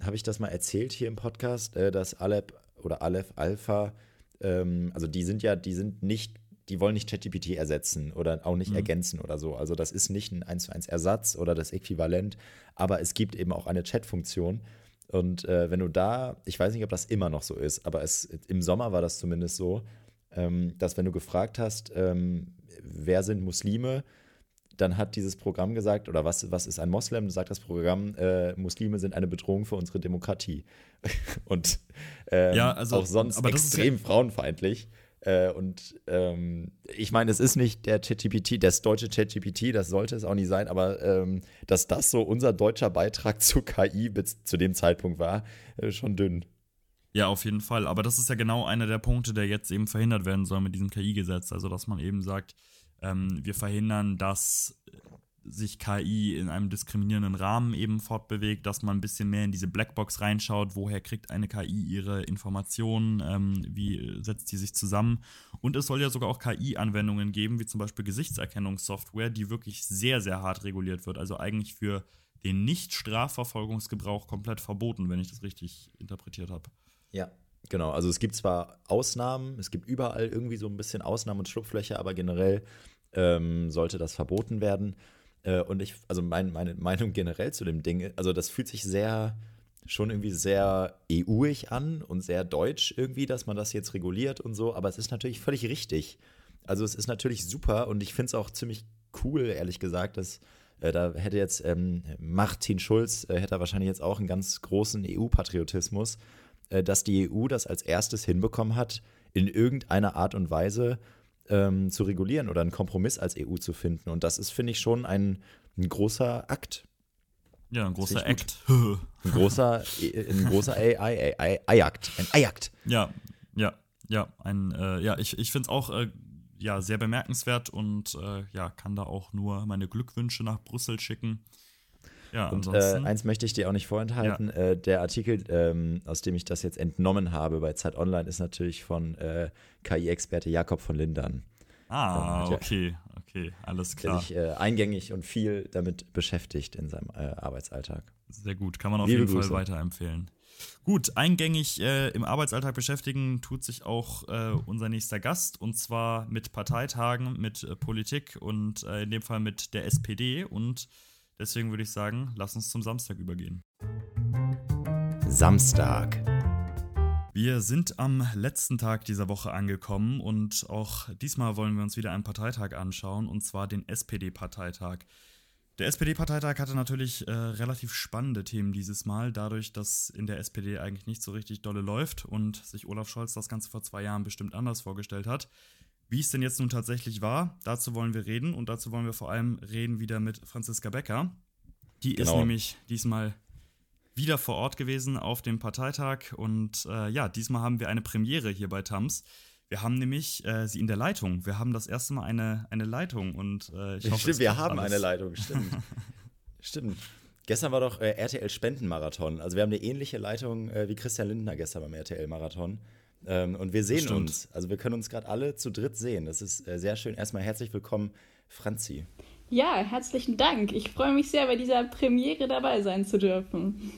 Habe ich das mal erzählt hier im Podcast, äh, dass Aleph oder Aleph Alpha, ähm, also die sind ja, die sind nicht die wollen nicht ChatGPT ersetzen oder auch nicht mhm. ergänzen oder so. Also das ist nicht ein 1 zu 1 Ersatz oder das Äquivalent, aber es gibt eben auch eine Chat-Funktion. Und äh, wenn du da, ich weiß nicht, ob das immer noch so ist, aber es, im Sommer war das zumindest so, ähm, dass wenn du gefragt hast, ähm, wer sind Muslime, dann hat dieses Programm gesagt, oder was, was ist ein Moslem? Sagt das Programm, äh, Muslime sind eine Bedrohung für unsere Demokratie. Und ähm, ja, also, auch sonst extrem ja frauenfeindlich. Äh, und ähm, ich meine, es ist nicht der ChatGPT, das deutsche ChatGPT, das sollte es auch nicht sein, aber ähm, dass das so unser deutscher Beitrag zu KI bis zu dem Zeitpunkt war, äh, schon dünn.
Ja, auf jeden Fall. Aber das ist ja genau einer der Punkte, der jetzt eben verhindert werden soll mit diesem KI-Gesetz. Also, dass man eben sagt, ähm, wir verhindern, dass sich KI in einem diskriminierenden Rahmen eben fortbewegt, dass man ein bisschen mehr in diese Blackbox reinschaut, woher kriegt eine KI ihre Informationen, ähm, wie setzt die sich zusammen. Und es soll ja sogar auch KI-Anwendungen geben, wie zum Beispiel Gesichtserkennungssoftware, die wirklich sehr, sehr hart reguliert wird. Also eigentlich für den Nicht-Strafverfolgungsgebrauch komplett verboten, wenn ich das richtig interpretiert habe.
Ja, Genau, also es gibt zwar Ausnahmen, es gibt überall irgendwie so ein bisschen Ausnahmen und Schlupflöcher, aber generell ähm, sollte das verboten werden. Äh, und ich, also mein, meine Meinung generell zu dem Ding, also das fühlt sich sehr, schon irgendwie sehr EU-ig an und sehr deutsch irgendwie, dass man das jetzt reguliert und so, aber es ist natürlich völlig richtig. Also es ist natürlich super und ich finde es auch ziemlich cool, ehrlich gesagt, dass äh, da hätte jetzt ähm, Martin Schulz, äh, hätte wahrscheinlich jetzt auch einen ganz großen EU-Patriotismus, äh, dass die EU das als erstes hinbekommen hat, in irgendeiner Art und Weise ähm, zu regulieren oder einen Kompromiss als EU zu finden. Und das ist, finde ich, schon ein, ein großer Akt.
Ja, ein großer Akt.
ein großer, ein großer AI-Akt. Ein AI-Akt.
Ja, ja, ja. Ein, äh, ja, ich, ich finde es auch äh, ja, sehr bemerkenswert und äh, ja, kann da auch nur meine Glückwünsche nach Brüssel schicken.
Ja, und äh, eins möchte ich dir auch nicht vorenthalten. Ja. Äh, der Artikel, ähm, aus dem ich das jetzt entnommen habe bei Zeit Online, ist natürlich von äh, KI-Experte Jakob von Lindern.
Ah, okay, okay, alles klar.
Der sich äh, eingängig und viel damit beschäftigt in seinem äh, Arbeitsalltag.
Sehr gut, kann man auf Liebe jeden Grüße. Fall weiterempfehlen. Gut, eingängig äh, im Arbeitsalltag beschäftigen tut sich auch äh, unser nächster Gast und zwar mit Parteitagen, mit äh, Politik und äh, in dem Fall mit der SPD und Deswegen würde ich sagen, lass uns zum Samstag übergehen.
Samstag.
Wir sind am letzten Tag dieser Woche angekommen und auch diesmal wollen wir uns wieder einen Parteitag anschauen, und zwar den SPD-Parteitag. Der SPD-Parteitag hatte natürlich äh, relativ spannende Themen dieses Mal, dadurch, dass in der SPD eigentlich nicht so richtig dolle läuft und sich Olaf Scholz das Ganze vor zwei Jahren bestimmt anders vorgestellt hat. Wie es denn jetzt nun tatsächlich war, dazu wollen wir reden und dazu wollen wir vor allem reden wieder mit Franziska Becker. Die genau. ist nämlich diesmal wieder vor Ort gewesen auf dem Parteitag und äh, ja, diesmal haben wir eine Premiere hier bei TAMS. Wir haben nämlich äh, sie in der Leitung. Wir haben das erste Mal eine, eine Leitung und äh, ich hoffe,
Stimmt, wir haben alles. eine Leitung, stimmt. stimmt. Gestern war doch äh, RTL Spendenmarathon. Also wir haben eine ähnliche Leitung äh, wie Christian Lindner gestern beim RTL Marathon. Ähm, und wir sehen uns. Also wir können uns gerade alle zu dritt sehen. Das ist äh, sehr schön. Erstmal herzlich willkommen, Franzi.
Ja, herzlichen Dank. Ich freue mich sehr, bei dieser Premiere dabei sein zu dürfen.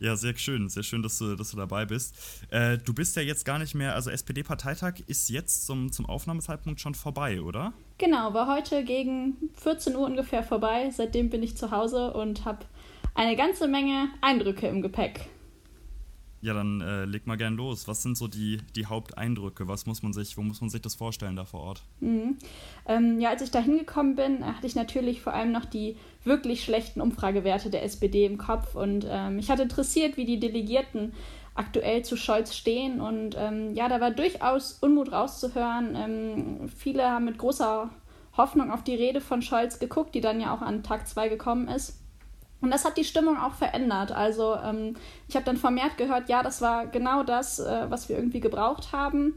Ja, sehr schön, sehr schön, dass du, dass du dabei bist. Äh, du bist ja jetzt gar nicht mehr, also SPD-Parteitag ist jetzt zum, zum Aufnahmezeitpunkt schon vorbei, oder?
Genau, war heute gegen 14 Uhr ungefähr vorbei. Seitdem bin ich zu Hause und habe eine ganze Menge Eindrücke im Gepäck.
Ja, dann äh, leg mal gern los. Was sind so die, die Haupteindrücke? Was muss man sich, wo muss man sich das vorstellen da vor Ort?
Mhm. Ähm, ja, als ich da hingekommen bin, hatte ich natürlich vor allem noch die wirklich schlechten Umfragewerte der SPD im Kopf und ähm, mich hat interessiert, wie die Delegierten aktuell zu Scholz stehen und ähm, ja, da war durchaus Unmut rauszuhören. Ähm, viele haben mit großer Hoffnung auf die Rede von Scholz geguckt, die dann ja auch an Tag 2 gekommen ist. Und das hat die Stimmung auch verändert. Also ähm, ich habe dann vermehrt gehört, ja, das war genau das, äh, was wir irgendwie gebraucht haben.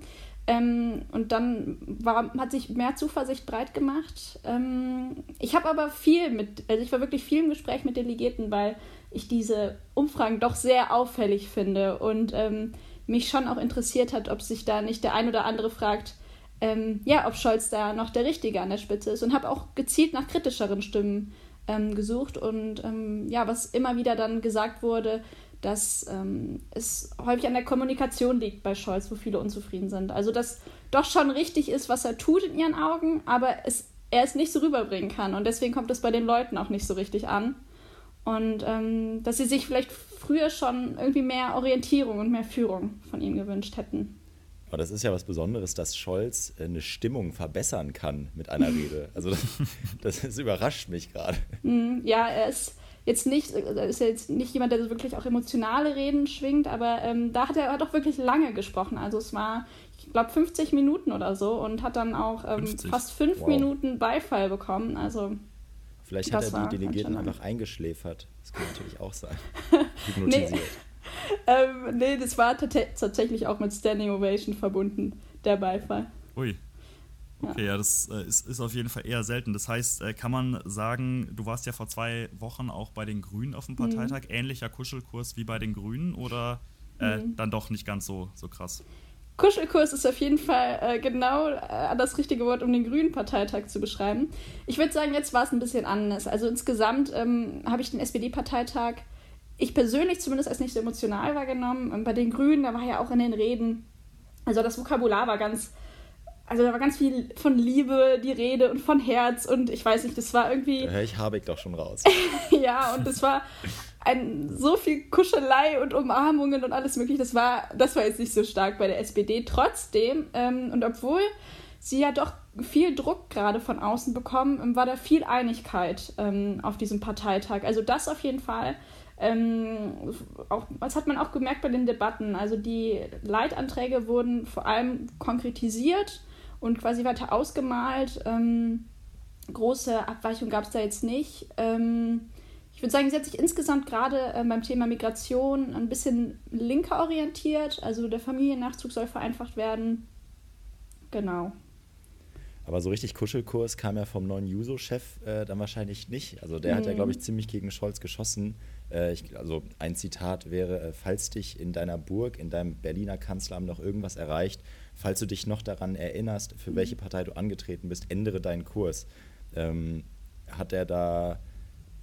Ähm, und dann war, hat sich mehr Zuversicht breit gemacht. Ähm, ich habe aber viel mit, also ich war wirklich viel im Gespräch mit Delegierten, weil ich diese Umfragen doch sehr auffällig finde und ähm, mich schon auch interessiert hat, ob sich da nicht der ein oder andere fragt, ähm, ja, ob Scholz da noch der Richtige an der Spitze ist und habe auch gezielt nach kritischeren Stimmen ähm, gesucht und ähm, ja, was immer wieder dann gesagt wurde, dass ähm, es häufig an der Kommunikation liegt bei Scholz, wo viele unzufrieden sind. Also dass doch schon richtig ist, was er tut in ihren Augen, aber es, er es nicht so rüberbringen kann und deswegen kommt es bei den Leuten auch nicht so richtig an. Und ähm, dass sie sich vielleicht früher schon irgendwie mehr Orientierung und mehr Führung von ihm gewünscht hätten.
Aber das ist ja was Besonderes, dass Scholz äh, eine Stimmung verbessern kann mit einer Rede. Also das, das, das überrascht mich gerade.
Mm, ja, er ist jetzt nicht, ist jetzt nicht jemand, der so wirklich auch emotionale Reden schwingt, aber ähm, da hat er doch wirklich lange gesprochen. Also es war, ich glaube, 50 Minuten oder so und hat dann auch ähm, fast fünf wow. Minuten Beifall bekommen. Also
Vielleicht hat er die Delegierten einfach eingeschläfert. Das kann natürlich auch sein.
Hypnotisiert. nee ähm, nee, das war tatsächlich auch mit Standing Ovation verbunden, der Beifall.
Ui. Okay, ja, ja das äh, ist, ist auf jeden Fall eher selten. Das heißt, äh, kann man sagen, du warst ja vor zwei Wochen auch bei den Grünen auf dem mhm. Parteitag, mhm. ähnlicher Kuschelkurs wie bei den Grünen oder äh, mhm. dann doch nicht ganz so, so krass?
Kuschelkurs ist auf jeden Fall äh, genau äh, das richtige Wort, um den Grünen Parteitag zu beschreiben. Ich würde sagen, jetzt war es ein bisschen anders. Also insgesamt ähm, habe ich den SPD-Parteitag ich persönlich zumindest als nicht so emotional wahrgenommen. Und bei den Grünen, da war ja auch in den Reden, also das Vokabular war ganz, also da war ganz viel von Liebe die Rede und von Herz und ich weiß nicht, das war irgendwie.
Da höre ich Habeck doch schon raus.
ja, und das war ein, so viel Kuschelei und Umarmungen und alles mögliche. Das war, das war jetzt nicht so stark bei der SPD. Trotzdem, ähm, und obwohl sie ja doch viel Druck gerade von außen bekommen, war da viel Einigkeit ähm, auf diesem Parteitag. Also das auf jeden Fall. Ähm, auch, das hat man auch gemerkt bei den Debatten. Also die Leitanträge wurden vor allem konkretisiert und quasi weiter ausgemalt. Ähm, große Abweichungen gab es da jetzt nicht. Ähm, ich würde sagen, sie hat sich insgesamt gerade äh, beim Thema Migration ein bisschen linker orientiert. Also der Familiennachzug soll vereinfacht werden. Genau.
Aber so richtig Kuschelkurs kam ja vom neuen Juso-Chef äh, dann wahrscheinlich nicht. Also der mhm. hat ja, glaube ich, ziemlich gegen Scholz geschossen. Äh, ich, also ein Zitat wäre, äh, falls dich in deiner Burg, in deinem Berliner Kanzleramt noch irgendwas erreicht, falls du dich noch daran erinnerst, für welche mhm. Partei du angetreten bist, ändere deinen Kurs. Ähm, hat er da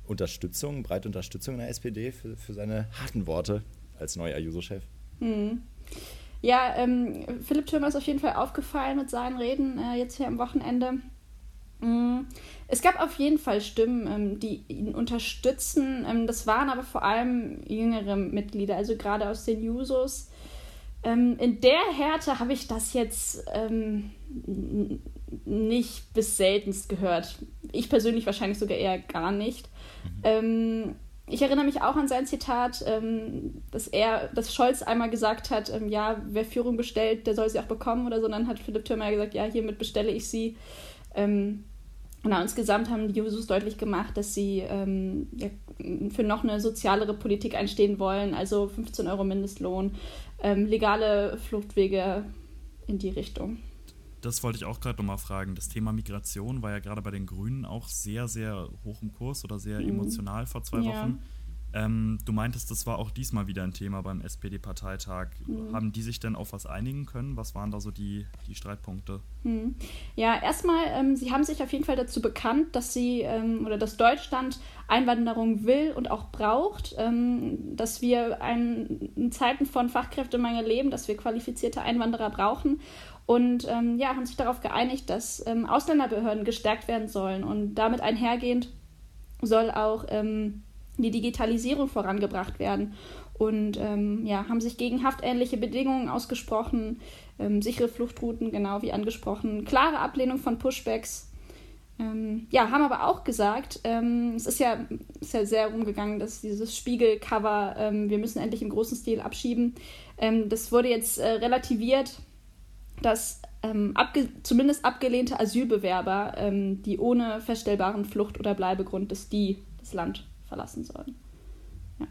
Unterstützung, breite Unterstützung in der SPD für, für seine harten Worte als neuer Juso-Chef?
Mhm. Ja, ähm, Philipp Thürmer ist auf jeden Fall aufgefallen mit seinen Reden äh, jetzt hier am Wochenende. Mhm. Es gab auf jeden Fall Stimmen, ähm, die ihn unterstützen. Ähm, das waren aber vor allem jüngere Mitglieder, also gerade aus den Jusos. Ähm, in der Härte habe ich das jetzt nicht bis seltenst gehört. Ich persönlich wahrscheinlich sogar eher gar nicht. Mhm. Ich erinnere mich auch an sein Zitat, dass er, dass Scholz einmal gesagt hat, ja, wer Führung bestellt, der soll sie auch bekommen oder so. Und dann hat Philipp Thürmer gesagt, ja, hiermit bestelle ich sie. Genau, insgesamt haben die Jusos deutlich gemacht, dass sie ähm, ja, für noch eine sozialere Politik einstehen wollen, also 15 Euro Mindestlohn, ähm, legale Fluchtwege in die Richtung.
Das wollte ich auch gerade nochmal fragen. Das Thema Migration war ja gerade bei den Grünen auch sehr, sehr hoch im Kurs oder sehr mhm. emotional vor zwei ja. Wochen. Ähm, du meintest, das war auch diesmal wieder ein Thema beim SPD-Parteitag. Mhm. Haben die sich denn auf was einigen können? Was waren da so die, die Streitpunkte?
Mhm. Ja, erstmal, ähm, sie haben sich auf jeden Fall dazu bekannt, dass sie ähm, oder dass Deutschland Einwanderung will und auch braucht, ähm, dass wir ein, in Zeiten von Fachkräftemangel leben, dass wir qualifizierte Einwanderer brauchen und ähm, ja, haben sich darauf geeinigt, dass ähm, Ausländerbehörden gestärkt werden sollen. Und damit einhergehend soll auch ähm, die Digitalisierung vorangebracht werden. Und ähm, ja, haben sich gegen haftähnliche Bedingungen ausgesprochen, ähm, sichere Fluchtrouten, genau wie angesprochen, klare Ablehnung von Pushbacks. Ähm, ja, haben aber auch gesagt, es ist ja, ist ja sehr rumgegangen, dass dieses Spiegelcover, wir müssen endlich im großen Stil abschieben, das wurde jetzt äh, relativiert dass ähm, abge zumindest abgelehnte Asylbewerber, ähm, die ohne feststellbaren Flucht- oder Bleibegrund des die das Land verlassen sollen. Ja.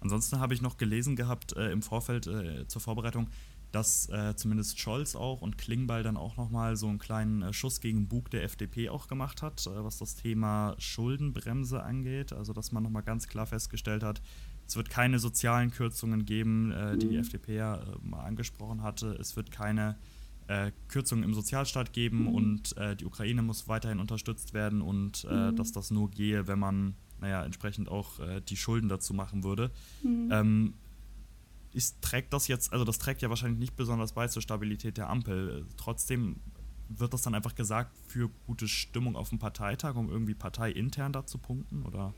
Ansonsten habe ich noch gelesen gehabt äh, im Vorfeld äh, zur Vorbereitung, dass äh, zumindest Scholz auch und Klingbeil dann auch nochmal so einen kleinen äh, Schuss gegen Bug der FDP auch gemacht hat, äh, was das Thema Schuldenbremse angeht. Also dass man nochmal ganz klar festgestellt hat, es wird keine sozialen Kürzungen geben, äh, die die mhm. FDP ja äh, mal angesprochen hatte. Es wird keine äh, Kürzungen im Sozialstaat geben mhm. und äh, die Ukraine muss weiterhin unterstützt werden und äh, mhm. dass das nur gehe, wenn man, naja, entsprechend auch äh, die Schulden dazu machen würde. Mhm. Ähm, ist, trägt das jetzt, also das trägt ja wahrscheinlich nicht besonders bei zur Stabilität der Ampel. Trotzdem wird das dann einfach gesagt für gute Stimmung auf dem Parteitag, um irgendwie parteiintern da zu punkten, oder?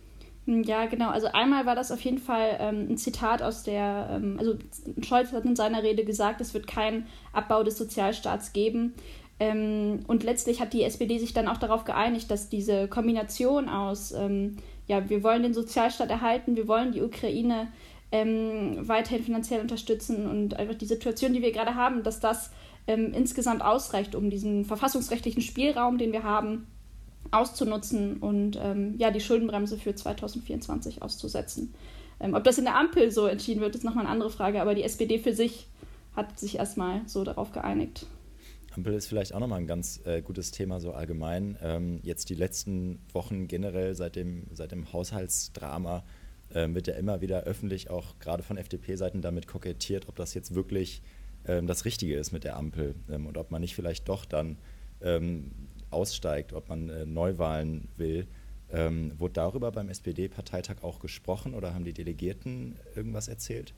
Hm, ja, genau. Also einmal war das auf jeden Fall ähm, ein Zitat aus der, ähm, also Scholz hat in seiner Rede gesagt, es wird keinen Abbau des Sozialstaats geben. Ähm, und letztlich hat die SPD sich dann auch darauf geeinigt, dass diese Kombination aus, ähm, ja, wir wollen den Sozialstaat erhalten, wir wollen die Ukraine ähm, weiterhin finanziell unterstützen und einfach die Situation, die wir gerade haben, dass das ähm, insgesamt ausreicht, um diesen verfassungsrechtlichen Spielraum, den wir haben, auszunutzen und ähm, ja, die Schuldenbremse für 2024 auszusetzen. Ähm, ob das in der Ampel so entschieden wird, ist nochmal eine andere Frage, aber die SPD für sich hat sich erstmal so darauf geeinigt.
Ampel ist vielleicht auch nochmal ein ganz äh, gutes Thema so allgemein. Ähm, jetzt die letzten Wochen generell seit dem, seit dem Haushaltsdrama äh, wird ja immer wieder öffentlich auch gerade von FDP-Seiten damit kokettiert, ob das jetzt wirklich ähm, das Richtige ist mit der Ampel ähm, und ob man nicht vielleicht doch dann ähm, aussteigt, ob man äh, Neuwahlen will. Ähm, wurde darüber beim SPD-Parteitag auch gesprochen oder haben die Delegierten irgendwas erzählt?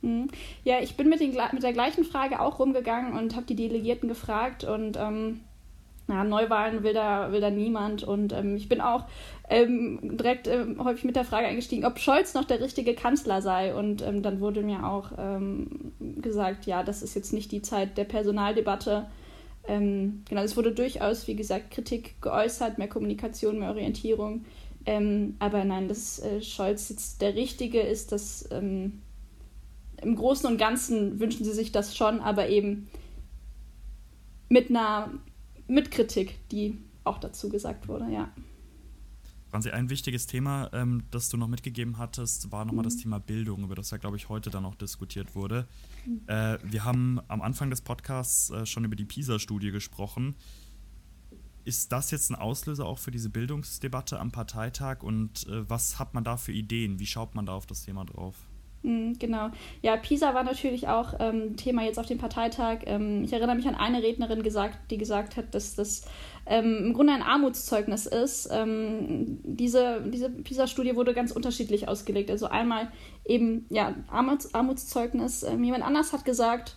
Mhm. Ja, ich bin mit, den, mit der gleichen Frage auch rumgegangen und habe die Delegierten gefragt und ähm, na, Neuwahlen will da, will da niemand. Und ähm, ich bin auch ähm, direkt ähm, häufig mit der Frage eingestiegen, ob Scholz noch der richtige Kanzler sei. Und ähm, dann wurde mir auch ähm, gesagt, ja, das ist jetzt nicht die Zeit der Personaldebatte. Ähm, genau, es wurde durchaus, wie gesagt, Kritik geäußert, mehr Kommunikation, mehr Orientierung. Ähm, aber nein, dass äh, Scholz jetzt der Richtige ist, das ähm, im Großen und Ganzen wünschen sie sich das schon, aber eben mit einer Mitkritik, die auch dazu gesagt wurde, ja.
Franzi, ein wichtiges Thema, ähm, das du noch mitgegeben hattest, war nochmal mhm. das Thema Bildung, über das ja, glaube ich, heute dann auch diskutiert wurde. Äh, wir haben am Anfang des Podcasts äh, schon über die PISA-Studie gesprochen. Ist das jetzt ein Auslöser auch für diese Bildungsdebatte am Parteitag und äh, was hat man da für Ideen? Wie schaut man da auf das Thema drauf?
Mhm, genau. Ja, Pisa war natürlich auch ähm, Thema jetzt auf dem Parteitag. Ähm, ich erinnere mich an eine Rednerin, gesagt, die gesagt hat, dass das ähm, im Grunde ein Armutszeugnis ist. Ähm, diese diese PISA-Studie wurde ganz unterschiedlich ausgelegt. Also einmal eben, ja, Armuts, Armutszeugnis. Ähm, jemand anders hat gesagt,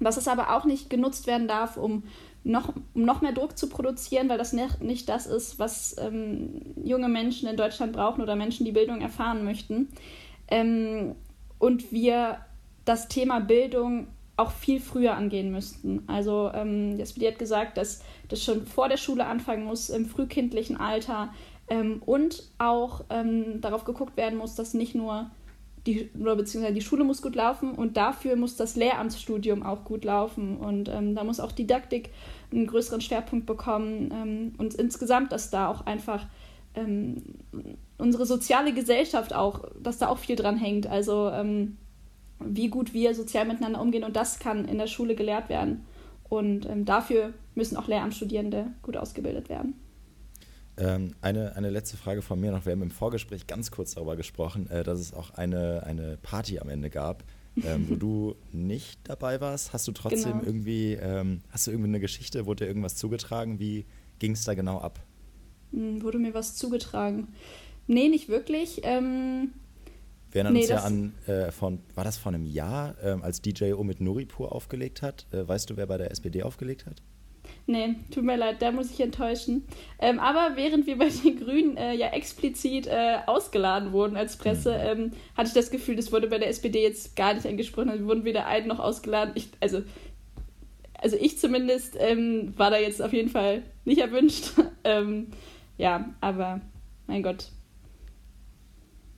dass es aber auch nicht genutzt werden darf, um noch, um noch mehr Druck zu produzieren, weil das nicht, das ist, was ähm, junge Menschen in Deutschland brauchen oder Menschen, die Bildung erfahren möchten. Ähm, und wir das Thema Bildung auch viel früher angehen müssten. Also ähm, SPD hat gesagt, dass das schon vor der Schule anfangen muss, im frühkindlichen Alter ähm, und auch ähm, darauf geguckt werden muss, dass nicht nur die, oder beziehungsweise die Schule muss gut laufen und dafür muss das Lehramtsstudium auch gut laufen und ähm, da muss auch Didaktik einen größeren Schwerpunkt bekommen ähm, und insgesamt, dass da auch einfach ähm, unsere soziale Gesellschaft auch, dass da auch viel dran hängt. Also wie gut wir sozial miteinander umgehen und das kann in der Schule gelehrt werden. Und ähm, dafür müssen auch Lehramtsstudierende gut ausgebildet werden.
Ähm, eine, eine letzte Frage von mir noch. Wir haben im Vorgespräch ganz kurz darüber gesprochen, äh, dass es auch eine, eine Party am Ende gab, ähm, wo du nicht dabei warst. Hast du trotzdem genau. irgendwie, ähm, hast du irgendwie eine Geschichte, wurde dir irgendwas zugetragen? Wie ging es da genau ab?
Hm, wurde mir was zugetragen? Nee, nicht wirklich. Ähm,
Wir erinnern nee, uns ja an, äh, von, war das vor einem Jahr, äh, als DJ mit Nuripur aufgelegt hat? Äh, weißt du, wer bei der SPD aufgelegt hat?
Nee, tut mir leid, da muss ich enttäuschen. Ähm, aber während wir bei den Grünen äh, ja explizit äh, ausgeladen wurden als Presse, mhm. ähm, hatte ich das Gefühl, das wurde bei der SPD jetzt gar nicht angesprochen. Also wir wurden weder ein noch ausgeladen. Ich, also, also ich zumindest ähm, war da jetzt auf jeden Fall nicht erwünscht. Ja, aber mein Gott,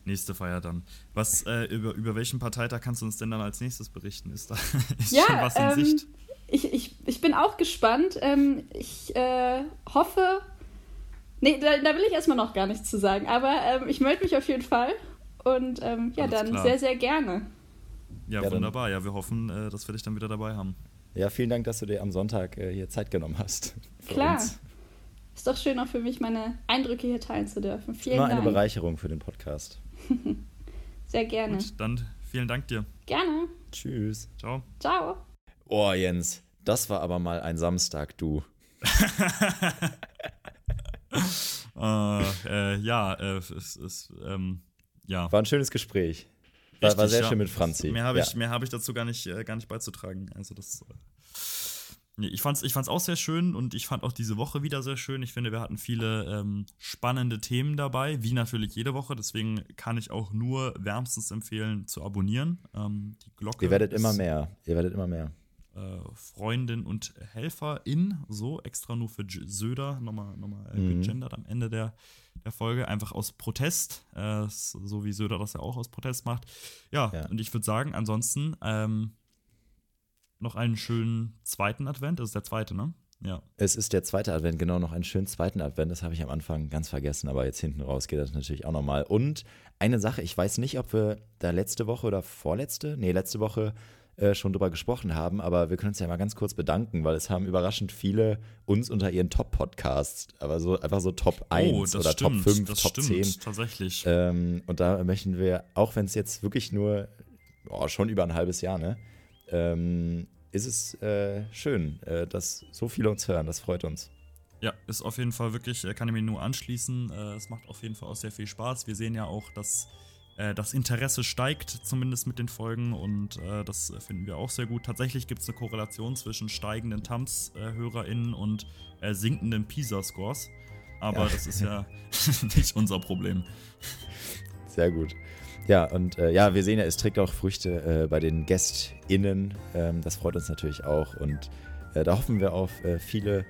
Nächste Feier dann. Was, äh, über, über welchen Parteitag kannst du uns denn dann als nächstes berichten? Ist da ist
ja, schon was in ähm, Sicht? Ich, ich, ich bin auch gespannt. Ähm, ich äh, hoffe. Nee, da, da, will ich erstmal noch gar nichts zu sagen, aber ähm, ich melde mich auf jeden Fall. Und ähm, ja, Alles dann klar. sehr, sehr gerne.
Ja, ja wunderbar. Dann. Ja, wir hoffen, äh, dass wir dich dann wieder dabei haben.
Ja, vielen Dank, dass du dir am Sonntag äh, hier Zeit genommen hast.
Klar. Uns. Ist doch schön auch für mich, meine Eindrücke hier teilen zu dürfen. Vielen
Immer
Dank.
eine Bereicherung für den Podcast.
Sehr gerne.
Und dann vielen Dank dir.
Gerne.
Tschüss.
Ciao.
Ciao.
Oh, Jens, das war aber mal ein Samstag, du.
uh, äh, ja, äh, es ist, ähm, ja.
War ein schönes Gespräch. War, Richtig, war sehr ja. schön mit Franzi.
Mehr habe ich, ja. hab ich dazu gar nicht, äh, gar nicht beizutragen. Also das äh, Nee, ich fand's, ich fand's auch sehr schön und ich fand auch diese Woche wieder sehr schön. Ich finde, wir hatten viele ähm, spannende Themen dabei, wie natürlich jede Woche. Deswegen kann ich auch nur wärmstens empfehlen, zu abonnieren. Ähm, die Glocke.
Ihr werdet immer mehr. Ihr werdet immer mehr.
Äh, Freundin und Helferin, so extra nur für Söder, nochmal, nochmal äh, mhm. gegendert am Ende der, der Folge, einfach aus Protest, äh, so wie Söder das ja auch aus Protest macht. Ja, ja. und ich würde sagen, ansonsten ähm, noch einen schönen zweiten Advent. Das ist der zweite, ne?
Ja. Es ist der zweite Advent, genau, noch einen schönen zweiten Advent. Das habe ich am Anfang ganz vergessen, aber jetzt hinten raus geht das natürlich auch nochmal. Und eine Sache, ich weiß nicht, ob wir da letzte Woche oder vorletzte, nee, letzte Woche äh, schon drüber gesprochen haben, aber wir können uns ja mal ganz kurz bedanken, weil es haben überraschend viele uns unter ihren Top-Podcasts, aber so einfach so Top 1 oh, oder stimmt, Top 5, Top stimmt, 10.
tatsächlich.
Ähm, und da möchten wir, auch wenn es jetzt wirklich nur, oh, schon über ein halbes Jahr, ne? Ähm, ist es äh, schön, äh, dass so viele uns hören. Das freut uns.
Ja, ist auf jeden Fall wirklich, äh, kann ich mir nur anschließen. Äh, es macht auf jeden Fall auch sehr viel Spaß. Wir sehen ja auch, dass äh, das Interesse steigt, zumindest mit den Folgen, und äh, das finden wir auch sehr gut. Tatsächlich gibt es eine Korrelation zwischen steigenden TAMS-HörerInnen und sinkenden PISA-Scores. Aber ja. das ist ja nicht unser Problem.
Sehr gut. Ja, und äh, ja, wir sehen ja, es trägt auch Früchte äh, bei den GästInnen. Ähm, das freut uns natürlich auch. Und äh, da hoffen wir auf äh, viele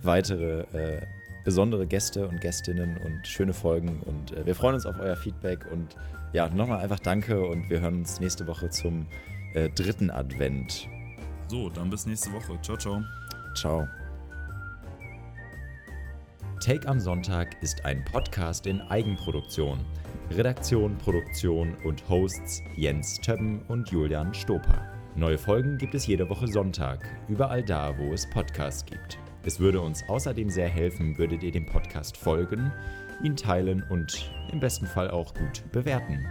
weitere äh, besondere Gäste und Gästinnen und schöne Folgen. Und äh, wir freuen uns auf euer Feedback. Und ja, nochmal einfach danke und wir hören uns nächste Woche zum dritten Advent.
So, dann bis nächste Woche. Ciao, ciao.
Ciao. Take am Sonntag ist ein Podcast in Eigenproduktion. Redaktion, Produktion und Hosts Jens Többen und Julian Stoper. Neue Folgen gibt es jede Woche Sonntag, überall da, wo es Podcasts gibt. Es würde uns außerdem sehr helfen, würdet ihr dem Podcast folgen, ihn teilen und im besten Fall auch gut bewerten.